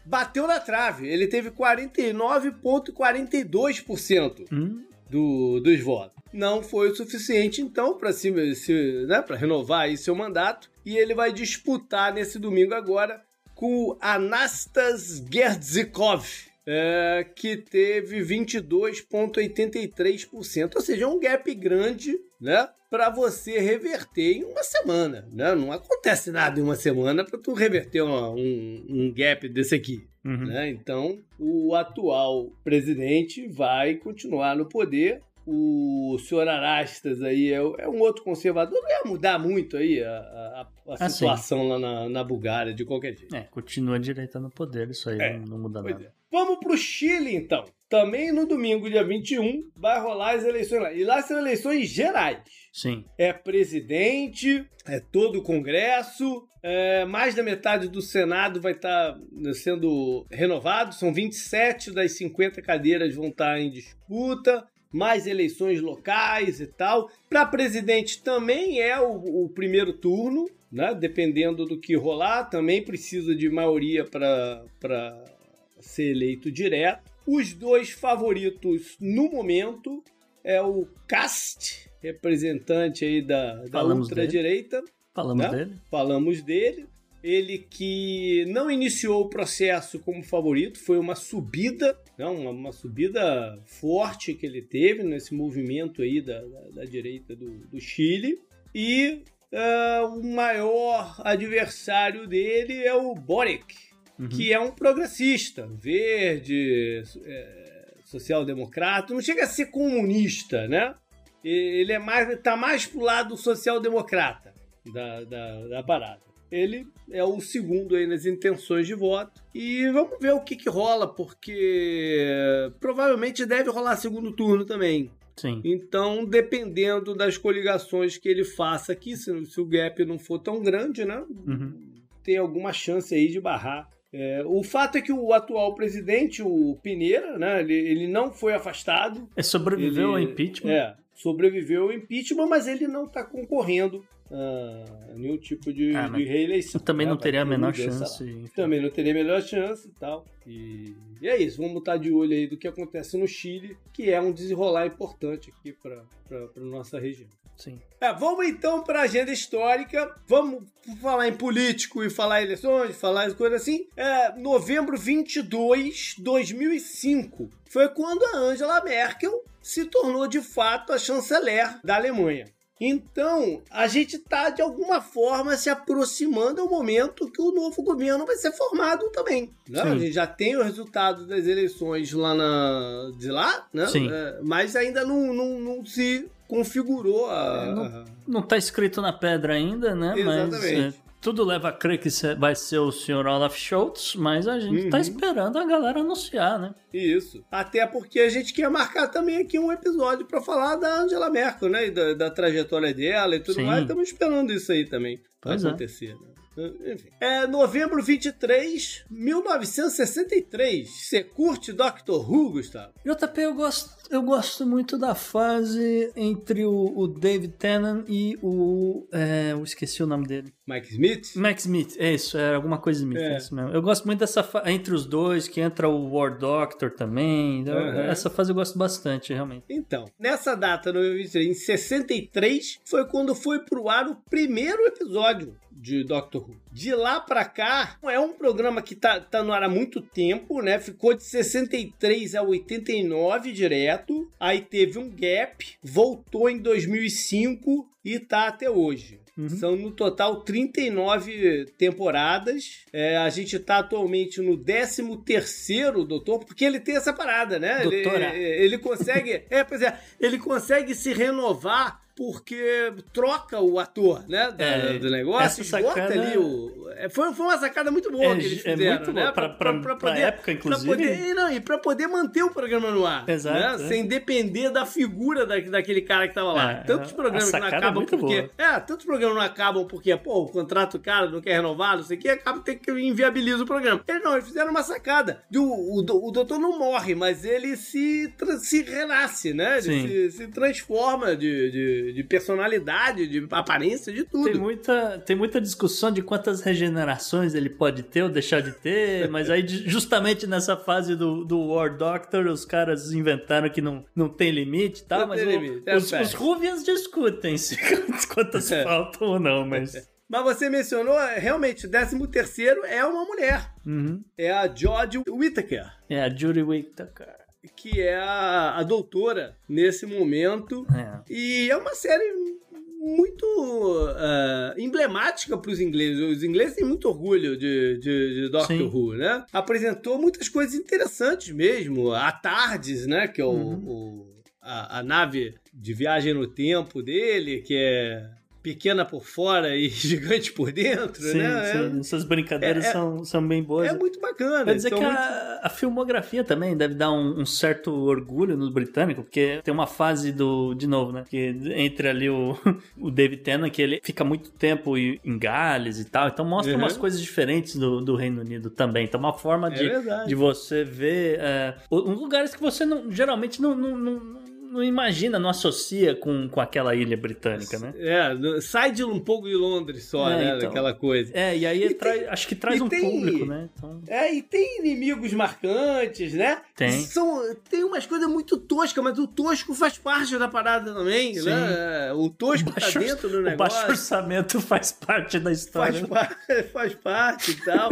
bateu na trave. Ele teve 49,42% Hum? do, dos votos. Não foi o suficiente, então, para se, se, né, renovar aí seu mandato. E ele vai disputar nesse domingo agora com o Anastas Gerdzikov, é, que teve 22,83%. Ou seja, é um gap grande, né? Para você reverter em uma semana, né? Não acontece nada em uma semana para tu reverter uma, um, um gap desse aqui. Uhum. Né? Então, o atual presidente vai continuar no poder. O senhor Arastas aí é, é um outro conservador. Não ia mudar muito aí a, a, a Ah, situação lá na, na Bulgária, de qualquer jeito. É, continua a direita no poder, isso aí É, não, não muda nada. é. Vamos pro Chile, então. Também no domingo, dia 21, vai rolar as eleições lá. E lá são eleições gerais. Sim. É presidente, é todo o Congresso, é, mais da metade do Senado vai estar sendo renovado. São 27 das 50 cadeiras vão estar em disputa. Mais eleições locais e tal. Para presidente também é o, o primeiro turno, né? Dependendo do que rolar, também precisa de maioria para ser eleito direto. Os dois favoritos no momento é o Cast, representante aí da, da ultradireita. Falamos Né? dele? Falamos dele. Ele que não iniciou o processo como favorito, foi uma subida, não, uma, subida forte que ele teve nesse movimento aí da, da, da direita do, do Chile. E ah, o maior adversário dele é o Boric, Uhum. que é um progressista, verde, é, social-democrata, não chega a ser comunista, né? Ele é mais, tá mais pro lado social-democrata da, da, da parada. Ele é o segundo aí nas intenções de voto. E vamos ver o que, que rola, porque provavelmente deve rolar segundo turno também. Sim. Então, dependendo das coligações que ele faça aqui, se, se o gap não for tão grande, né? Uhum. Tem alguma chance aí de barrar. É, o fato é que o atual presidente, o Pineira, né? Ele, ele não foi afastado. Ele sobreviveu ao Ele- impeachment? É, sobreviveu ao impeachment, mas ele não está concorrendo a nenhum tipo de, Ah, de reeleição. Também né? não teria a menor chance. enfim. Também não teria a melhor chance e tal. E, e é isso, vamos estar de olho aí do que acontece no Chile, que é um desenrolar importante aqui para a nossa região. Sim. É, vamos então para a agenda histórica. Vamos falar em político e falar em eleições, falar em coisas assim. É, novembro 22, 2005. Foi quando a Angela Merkel se tornou de fato a chanceler da Alemanha. Então, a gente está de alguma forma se aproximando ao momento que o novo governo vai ser formado também. né? A gente já tem o resultado das eleições lá na, de lá, né? É, mas ainda não, não, não se configurou a. É, não- Não tá escrito na pedra ainda, né? Mas Exatamente. é, tudo leva a crer que vai ser o senhor Olaf Scholz, mas a gente tá Uhum. esperando a galera anunciar, né? Isso. Até porque a gente quer marcar também aqui um episódio para falar da Angela Merkel, né? E da, da trajetória dela e tudo Sim. mais. Estamos esperando isso aí também Pois é. acontecer. né? Enfim. É novembro 23, 1963. Você curte Doctor Who, Gustavo? JP, eu gosto, eu gosto muito da fase entre o, o David Tennant e o. É, eu esqueci o nome dele. Mike Smith? Max Smith, é isso, é alguma coisa Smith, É. é isso mesmo. Eu gosto muito dessa fase entre os dois, que entra o War Doctor também. Aham. Essa fase eu gosto bastante, realmente. Então, nessa data, no 23, em 63, foi quando foi pro ar o primeiro episódio de Doctor Who. De lá pra cá, é um programa que tá, tá no ar há muito tempo, né? Ficou de 63 a 89 direto, aí teve um gap, voltou em 2005 e tá até hoje. Uhum. São no total 39 temporadas. É, a gente tá atualmente no 13º Doutor, porque ele tem essa parada, né? Ele, Doutora. ele consegue, [laughs] é, pois é, ele consegue se renovar porque troca o ator, né, da- É, do negócio, essa bota ali o... é, Foi, foi uma sacada muito boa É, que eles é fizeram, muito né? boa, pra- pra- pra época, inclusive. Pra poder, e não, e pra poder manter o programa no ar, Exato, né? é. Sem depender da figura da, daquele cara que tava lá. É, tantos programas que não é acabam porque... boa. É, tantos programas não acabam porque, pô, o contrato do cara não quer renovar, não sei o que, acaba ter que inviabiliza o programa. Eles não, eles fizeram uma sacada. O, o, o doutor não morre, mas ele se, se renasce, né? Ele se, se transforma de, de, de personalidade, de aparência, de tudo. Tem muita, tem muita discussão de quantas regenerações ele pode ter ou deixar de ter, [laughs] mas aí justamente nessa fase do, do War Doctor, os caras inventaram que não, não tem limite e tal, Não mas o- limite, é os, os Ruvians discutem se [laughs] quantas É. faltam ou não, mas [laughs] Mas você mencionou, realmente, o 13 terceiro é uma mulher. Uhum. É a George Whittaker. É a Judy Whittaker. Que é a, a doutora nesse momento. É. E é uma série muito uh, emblemática para os ingleses. Os ingleses têm muito orgulho de, de, de Doctor Sim. Who, né? Apresentou muitas coisas interessantes mesmo. A Tardes, né? Que é o, Uhum. o- a, a nave de viagem no tempo dele, que é pequena por fora e [laughs] gigante por dentro, Sim, né? sim, essas brincadeiras é- é- são, são bem boas. É, é muito bacana. Quer dizer Então, que muito- a, a filmografia também deve dar um, um certo orgulho no britânico, porque tem uma fase do. De novo, né? Que entre ali o, [laughs] o David Tennant, que ele fica muito tempo em Gales e tal, então mostra Uhum. umas coisas diferentes do, do Reino Unido também. Então, uma forma É de, verdade. de você ver é, o- lugares que você não, geralmente não, não, não, não imagina, não associa com, com aquela ilha britânica, né? É, sai de um pouco de Londres só, É, né? então. Daquela coisa. É, e aí E tem- acho que traz um tem- público, né? Então, É, e tem inimigos marcantes, né? Tem. São, tem umas coisas muito toscas, mas o tosco faz parte da parada também, Sim. né? O tosco tá baixo- dentro do o baixo negócio. orçamento faz parte da história. Faz, par- [laughs] faz parte e tal.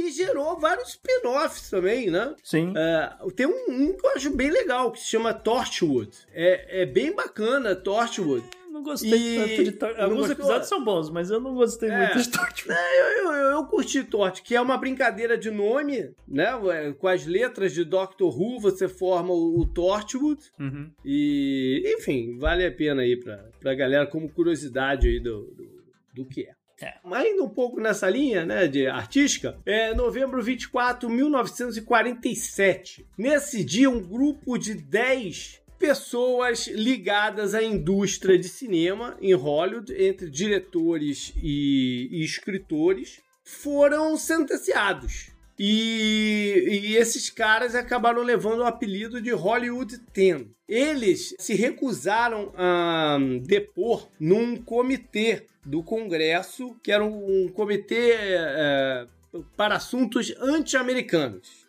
E gerou vários spin-offs também, né? Sim. É, tem um, um que eu acho bem legal, que se chama Torchwood. É, é bem bacana, Torchwood. Não gostei E- tanto de Tor- não Alguns episódios são bons, mas eu não gostei É. muito de Torchwood. É, eu, eu, eu, curti Torch, que é uma brincadeira de nome, né? É, Com as letras de Doctor Who, você forma o, o Torchwood. Uhum. E, enfim, vale a pena aí pra, pra galera como curiosidade aí do, do, do que é. É. Mas ainda um pouco nessa linha, né, de artística, é novembro 24, 1947. Nesse dia, um grupo de 10 pessoas ligadas à indústria de cinema em Hollywood, entre diretores e, e escritores, foram sentenciados. E, e esses caras acabaram levando o apelido de Hollywood Ten. Eles se recusaram a depor num comitê do Congresso, que era um, comitê é, para assuntos anti-americanos.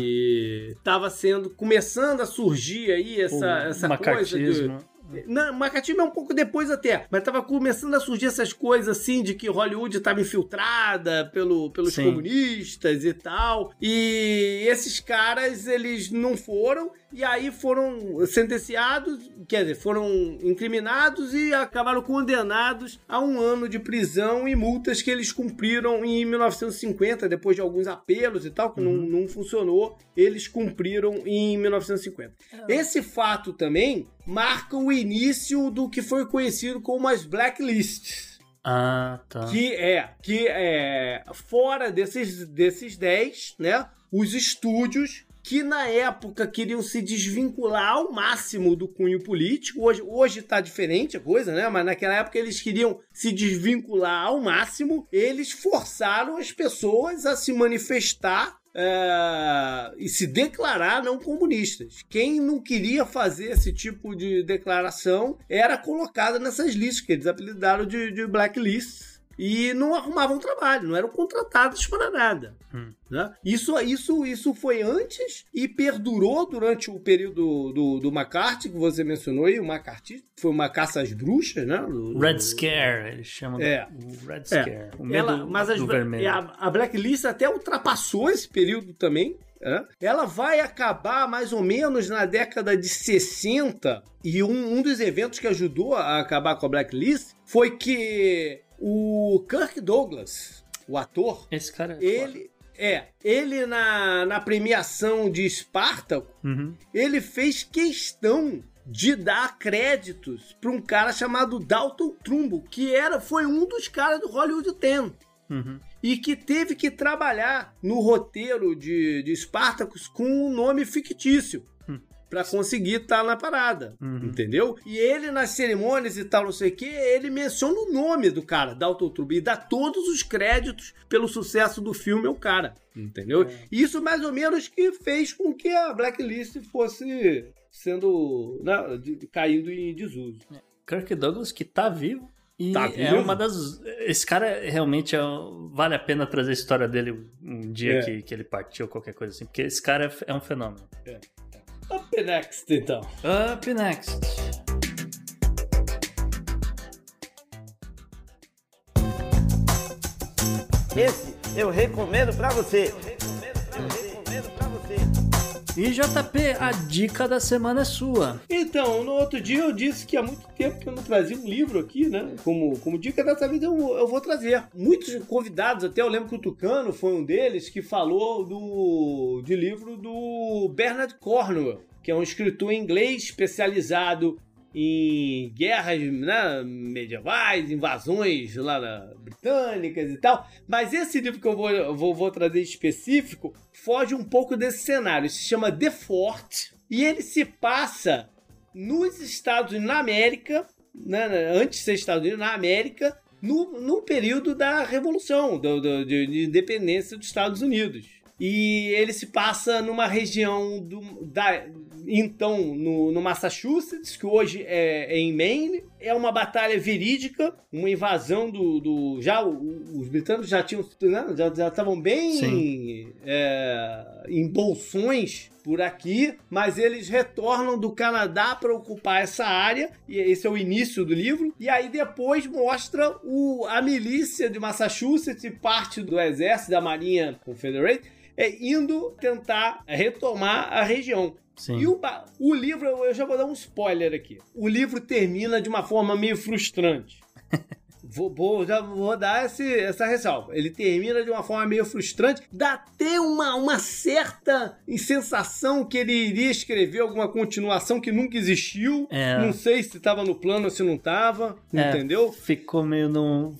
E estava sendo começando a surgir aí essa, o essa coisa de. Não, macartismo é um pouco depois até, mas tava começando a surgir essas coisas assim de que Hollywood estava infiltrada pelo, pelos Sim. comunistas e tal. E esses caras, eles não foram, e aí foram sentenciados, quer dizer, foram incriminados e acabaram condenados a um ano de prisão e multas que eles cumpriram em 1950, depois de alguns apelos e tal, que não, não funcionou, eles cumpriram em 1950. Esse fato também marca o início do que foi conhecido como as blacklists. Ah, tá. Que é, que é fora desses, desses 10, né? Os estúdios que na época queriam se desvincular ao máximo do cunho político. Hoje, hoje tá diferente a coisa, né? Mas naquela época eles queriam se desvincular ao máximo. Eles forçaram as pessoas a se manifestar é, e se declarar não comunistas. Quem não queria fazer esse tipo de declaração era colocado nessas listas, que eles apelidaram de, de blacklists. E não arrumavam trabalho, não eram contratados para nada. Hum. né? Isso, isso, isso foi antes e perdurou durante o período do, do McCarthy, que você mencionou aí, o McCarthy, foi uma caça às bruxas, né? Do- Red do- Scare, eles chamam É. o Red Scare. O medo ela, mas as do bla- vermelho. e a, a Blacklist até ultrapassou esse período também. né? Ela vai acabar mais ou menos na década de 60. E um, um dos eventos que ajudou a acabar com a Blacklist foi que o Kirk Douglas, o ator, Esse cara é ele. É, ele na, na premiação de Espartaco, foda. Uhum. ele fez questão de dar créditos para um cara chamado Dalton Trumbo, que era foi um dos caras do Hollywood Ten Uhum. e que teve que trabalhar no roteiro de, de Spartacus com um nome fictício. Pra conseguir estar na parada, Uhum. entendeu? E ele nas cerimônias e tal, não sei o que, ele menciona o nome do cara, Dalton Trumbo, e dá todos os créditos pelo sucesso do filme ao cara, entendeu? É. Isso mais ou menos que fez com que a Blacklist fosse sendo, né, de- caindo em desuso. Kirk Douglas, que tá vivo. E Tá é vivo? uma das. Esse cara realmente é... vale a pena trazer a história dele um dia É. que, que ele partiu, qualquer coisa assim. Porque esse cara é, é um fenômeno. Up next, então. Up next. Esse eu recomendo para você. E JP, a dica da semana é sua. Então, no outro dia eu disse que há muito tempo que eu não trazia um livro aqui, né? Como, como dica dessa vez eu, eu vou trazer. Muitos convidados, até eu lembro que o Tucano foi um deles que falou do de livro do Bernard Cornwell, que é um escritor inglês especializado em guerras né, medievais, invasões lá na, britânicas e tal. Mas esse livro que eu vou, vou, vou trazer específico foge um pouco desse cenário. Se chama The Fort e ele se passa nos Estados Unidos, na América, né, antes de ser Estados Unidos, na América, no, no período da Revolução, do, do, de independência dos Estados Unidos. E ele se passa numa região do, da, então no, no, Massachusetts, que hoje é, é, em Maine. É uma batalha verídica, uma invasão do. do já os britânicos já tinham. Né, já estavam bem é, em bolsões por aqui, mas eles retornam do Canadá para ocupar essa área, e esse é o início do livro. E aí depois mostra o, a milícia de Massachusetts e parte do exército da Marinha Confederate é, indo tentar retomar a região. Sim. E o, o livro, eu já vou dar um spoiler aqui. O livro termina de uma forma meio frustrante. [laughs] Vou, vou, já vou dar esse, essa ressalva. Ele termina de uma forma meio frustrante. Dá até uma, uma certa sensação que ele iria escrever alguma continuação que nunca existiu. É. Não sei se estava no plano ou se não estava. É, entendeu? Ficou meio no.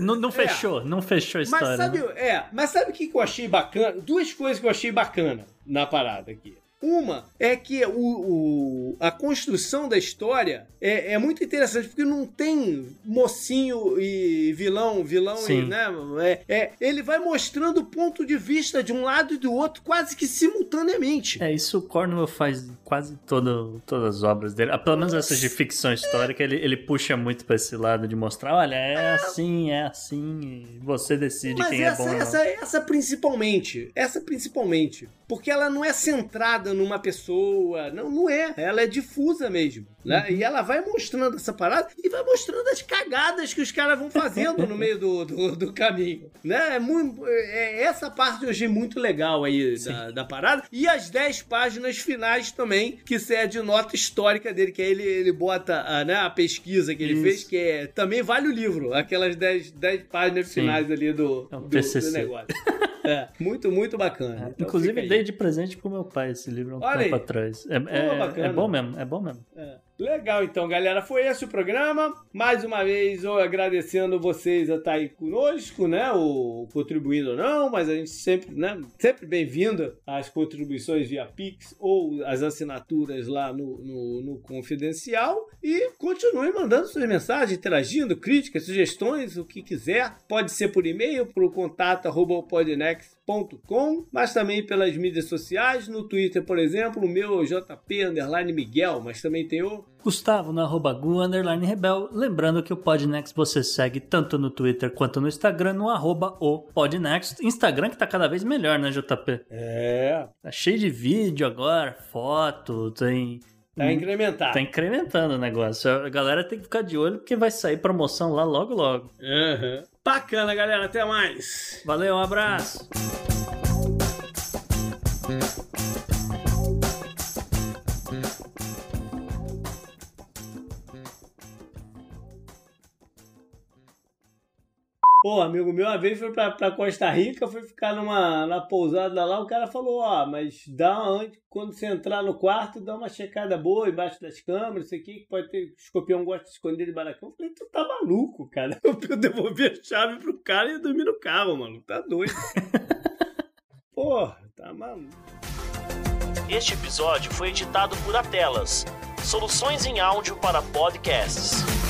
Não, não fechou, é. não fechou a história. Mas sabe, né? é, mas sabe o que eu achei bacana? Duas coisas que eu achei bacana na parada aqui. Uma é que o, o, a construção da história é, é, muito interessante, porque não tem mocinho e vilão, vilão Sim. e, né? É, é, ele vai mostrando o ponto de vista de um lado e do outro quase que simultaneamente. É, isso o Cornwell faz quase todo, todas as obras dele. Pelo menos essas de ficção histórica, ele, ele puxa muito pra esse lado de mostrar, olha, é, é. assim, é assim, e você decide Mas quem essa, é bom. Essa, essa principalmente, essa principalmente, porque ela não é centrada numa pessoa. Não, não é. Ela é difusa mesmo. Né? Uhum. E ela vai mostrando essa parada e vai mostrando as cagadas que os caras vão fazendo no meio do, do, do, caminho. Né? É muito, é, essa parte eu achei muito legal aí da, da, parada. E as 10 páginas finais também, que é de nota histórica dele, que aí ele, ele bota a, né, a pesquisa que ele Isso. fez, que é, também vale o livro. Aquelas 10, 10 páginas Sim. finais ali do, é do, do negócio. [laughs] É, muito, muito bacana. É, então inclusive, dei de presente pro meu pai esse livro há um Olha tempo aí. atrás. É, é, é, bom mesmo, é bom mesmo. É. Legal, então, galera. Foi esse o programa. Mais uma vez, eu agradecendo vocês a estar aí conosco, né? O contribuindo ou não, mas a gente sempre, né? Sempre bem-vindo às contribuições via Pix ou as assinaturas lá no, no, no Confidencial. E continue mandando suas mensagens, interagindo, críticas, sugestões, o que quiser. Pode ser por e-mail, para o contato arroba mas também pelas mídias sociais, no Twitter, por exemplo, o meu JP Underline Miguel, mas também tem o Gustavo no arroba Gu, underline Rebel. Lembrando que o Podnext você segue tanto no Twitter quanto no Instagram, no arroba o Podnext. Instagram que tá cada vez melhor, né, JP? É. Tá cheio de vídeo agora, foto, tem... Tá incrementando. Tá incrementando o negócio. A galera tem que ficar de olho porque vai sair promoção lá logo, logo. Uhum. Bacana, galera. Até mais. Valeu, um abraço. Pô, amigo meu, uma vez foi pra, pra Costa Rica, foi ficar numa na pousada lá, o cara falou, ó, mas dá antes, quando você entrar no quarto, dá uma checada boa embaixo das câmeras, isso aqui, que pode ter, escorpião gosta de esconder de baracão. Eu falei, tu tá maluco, cara. [laughs] Eu devolvi a chave pro cara e ia dormir no carro, mano. Tá doido. [laughs] Porra, tá maluco. Este episódio foi editado por Atelas, soluções em áudio para podcasts.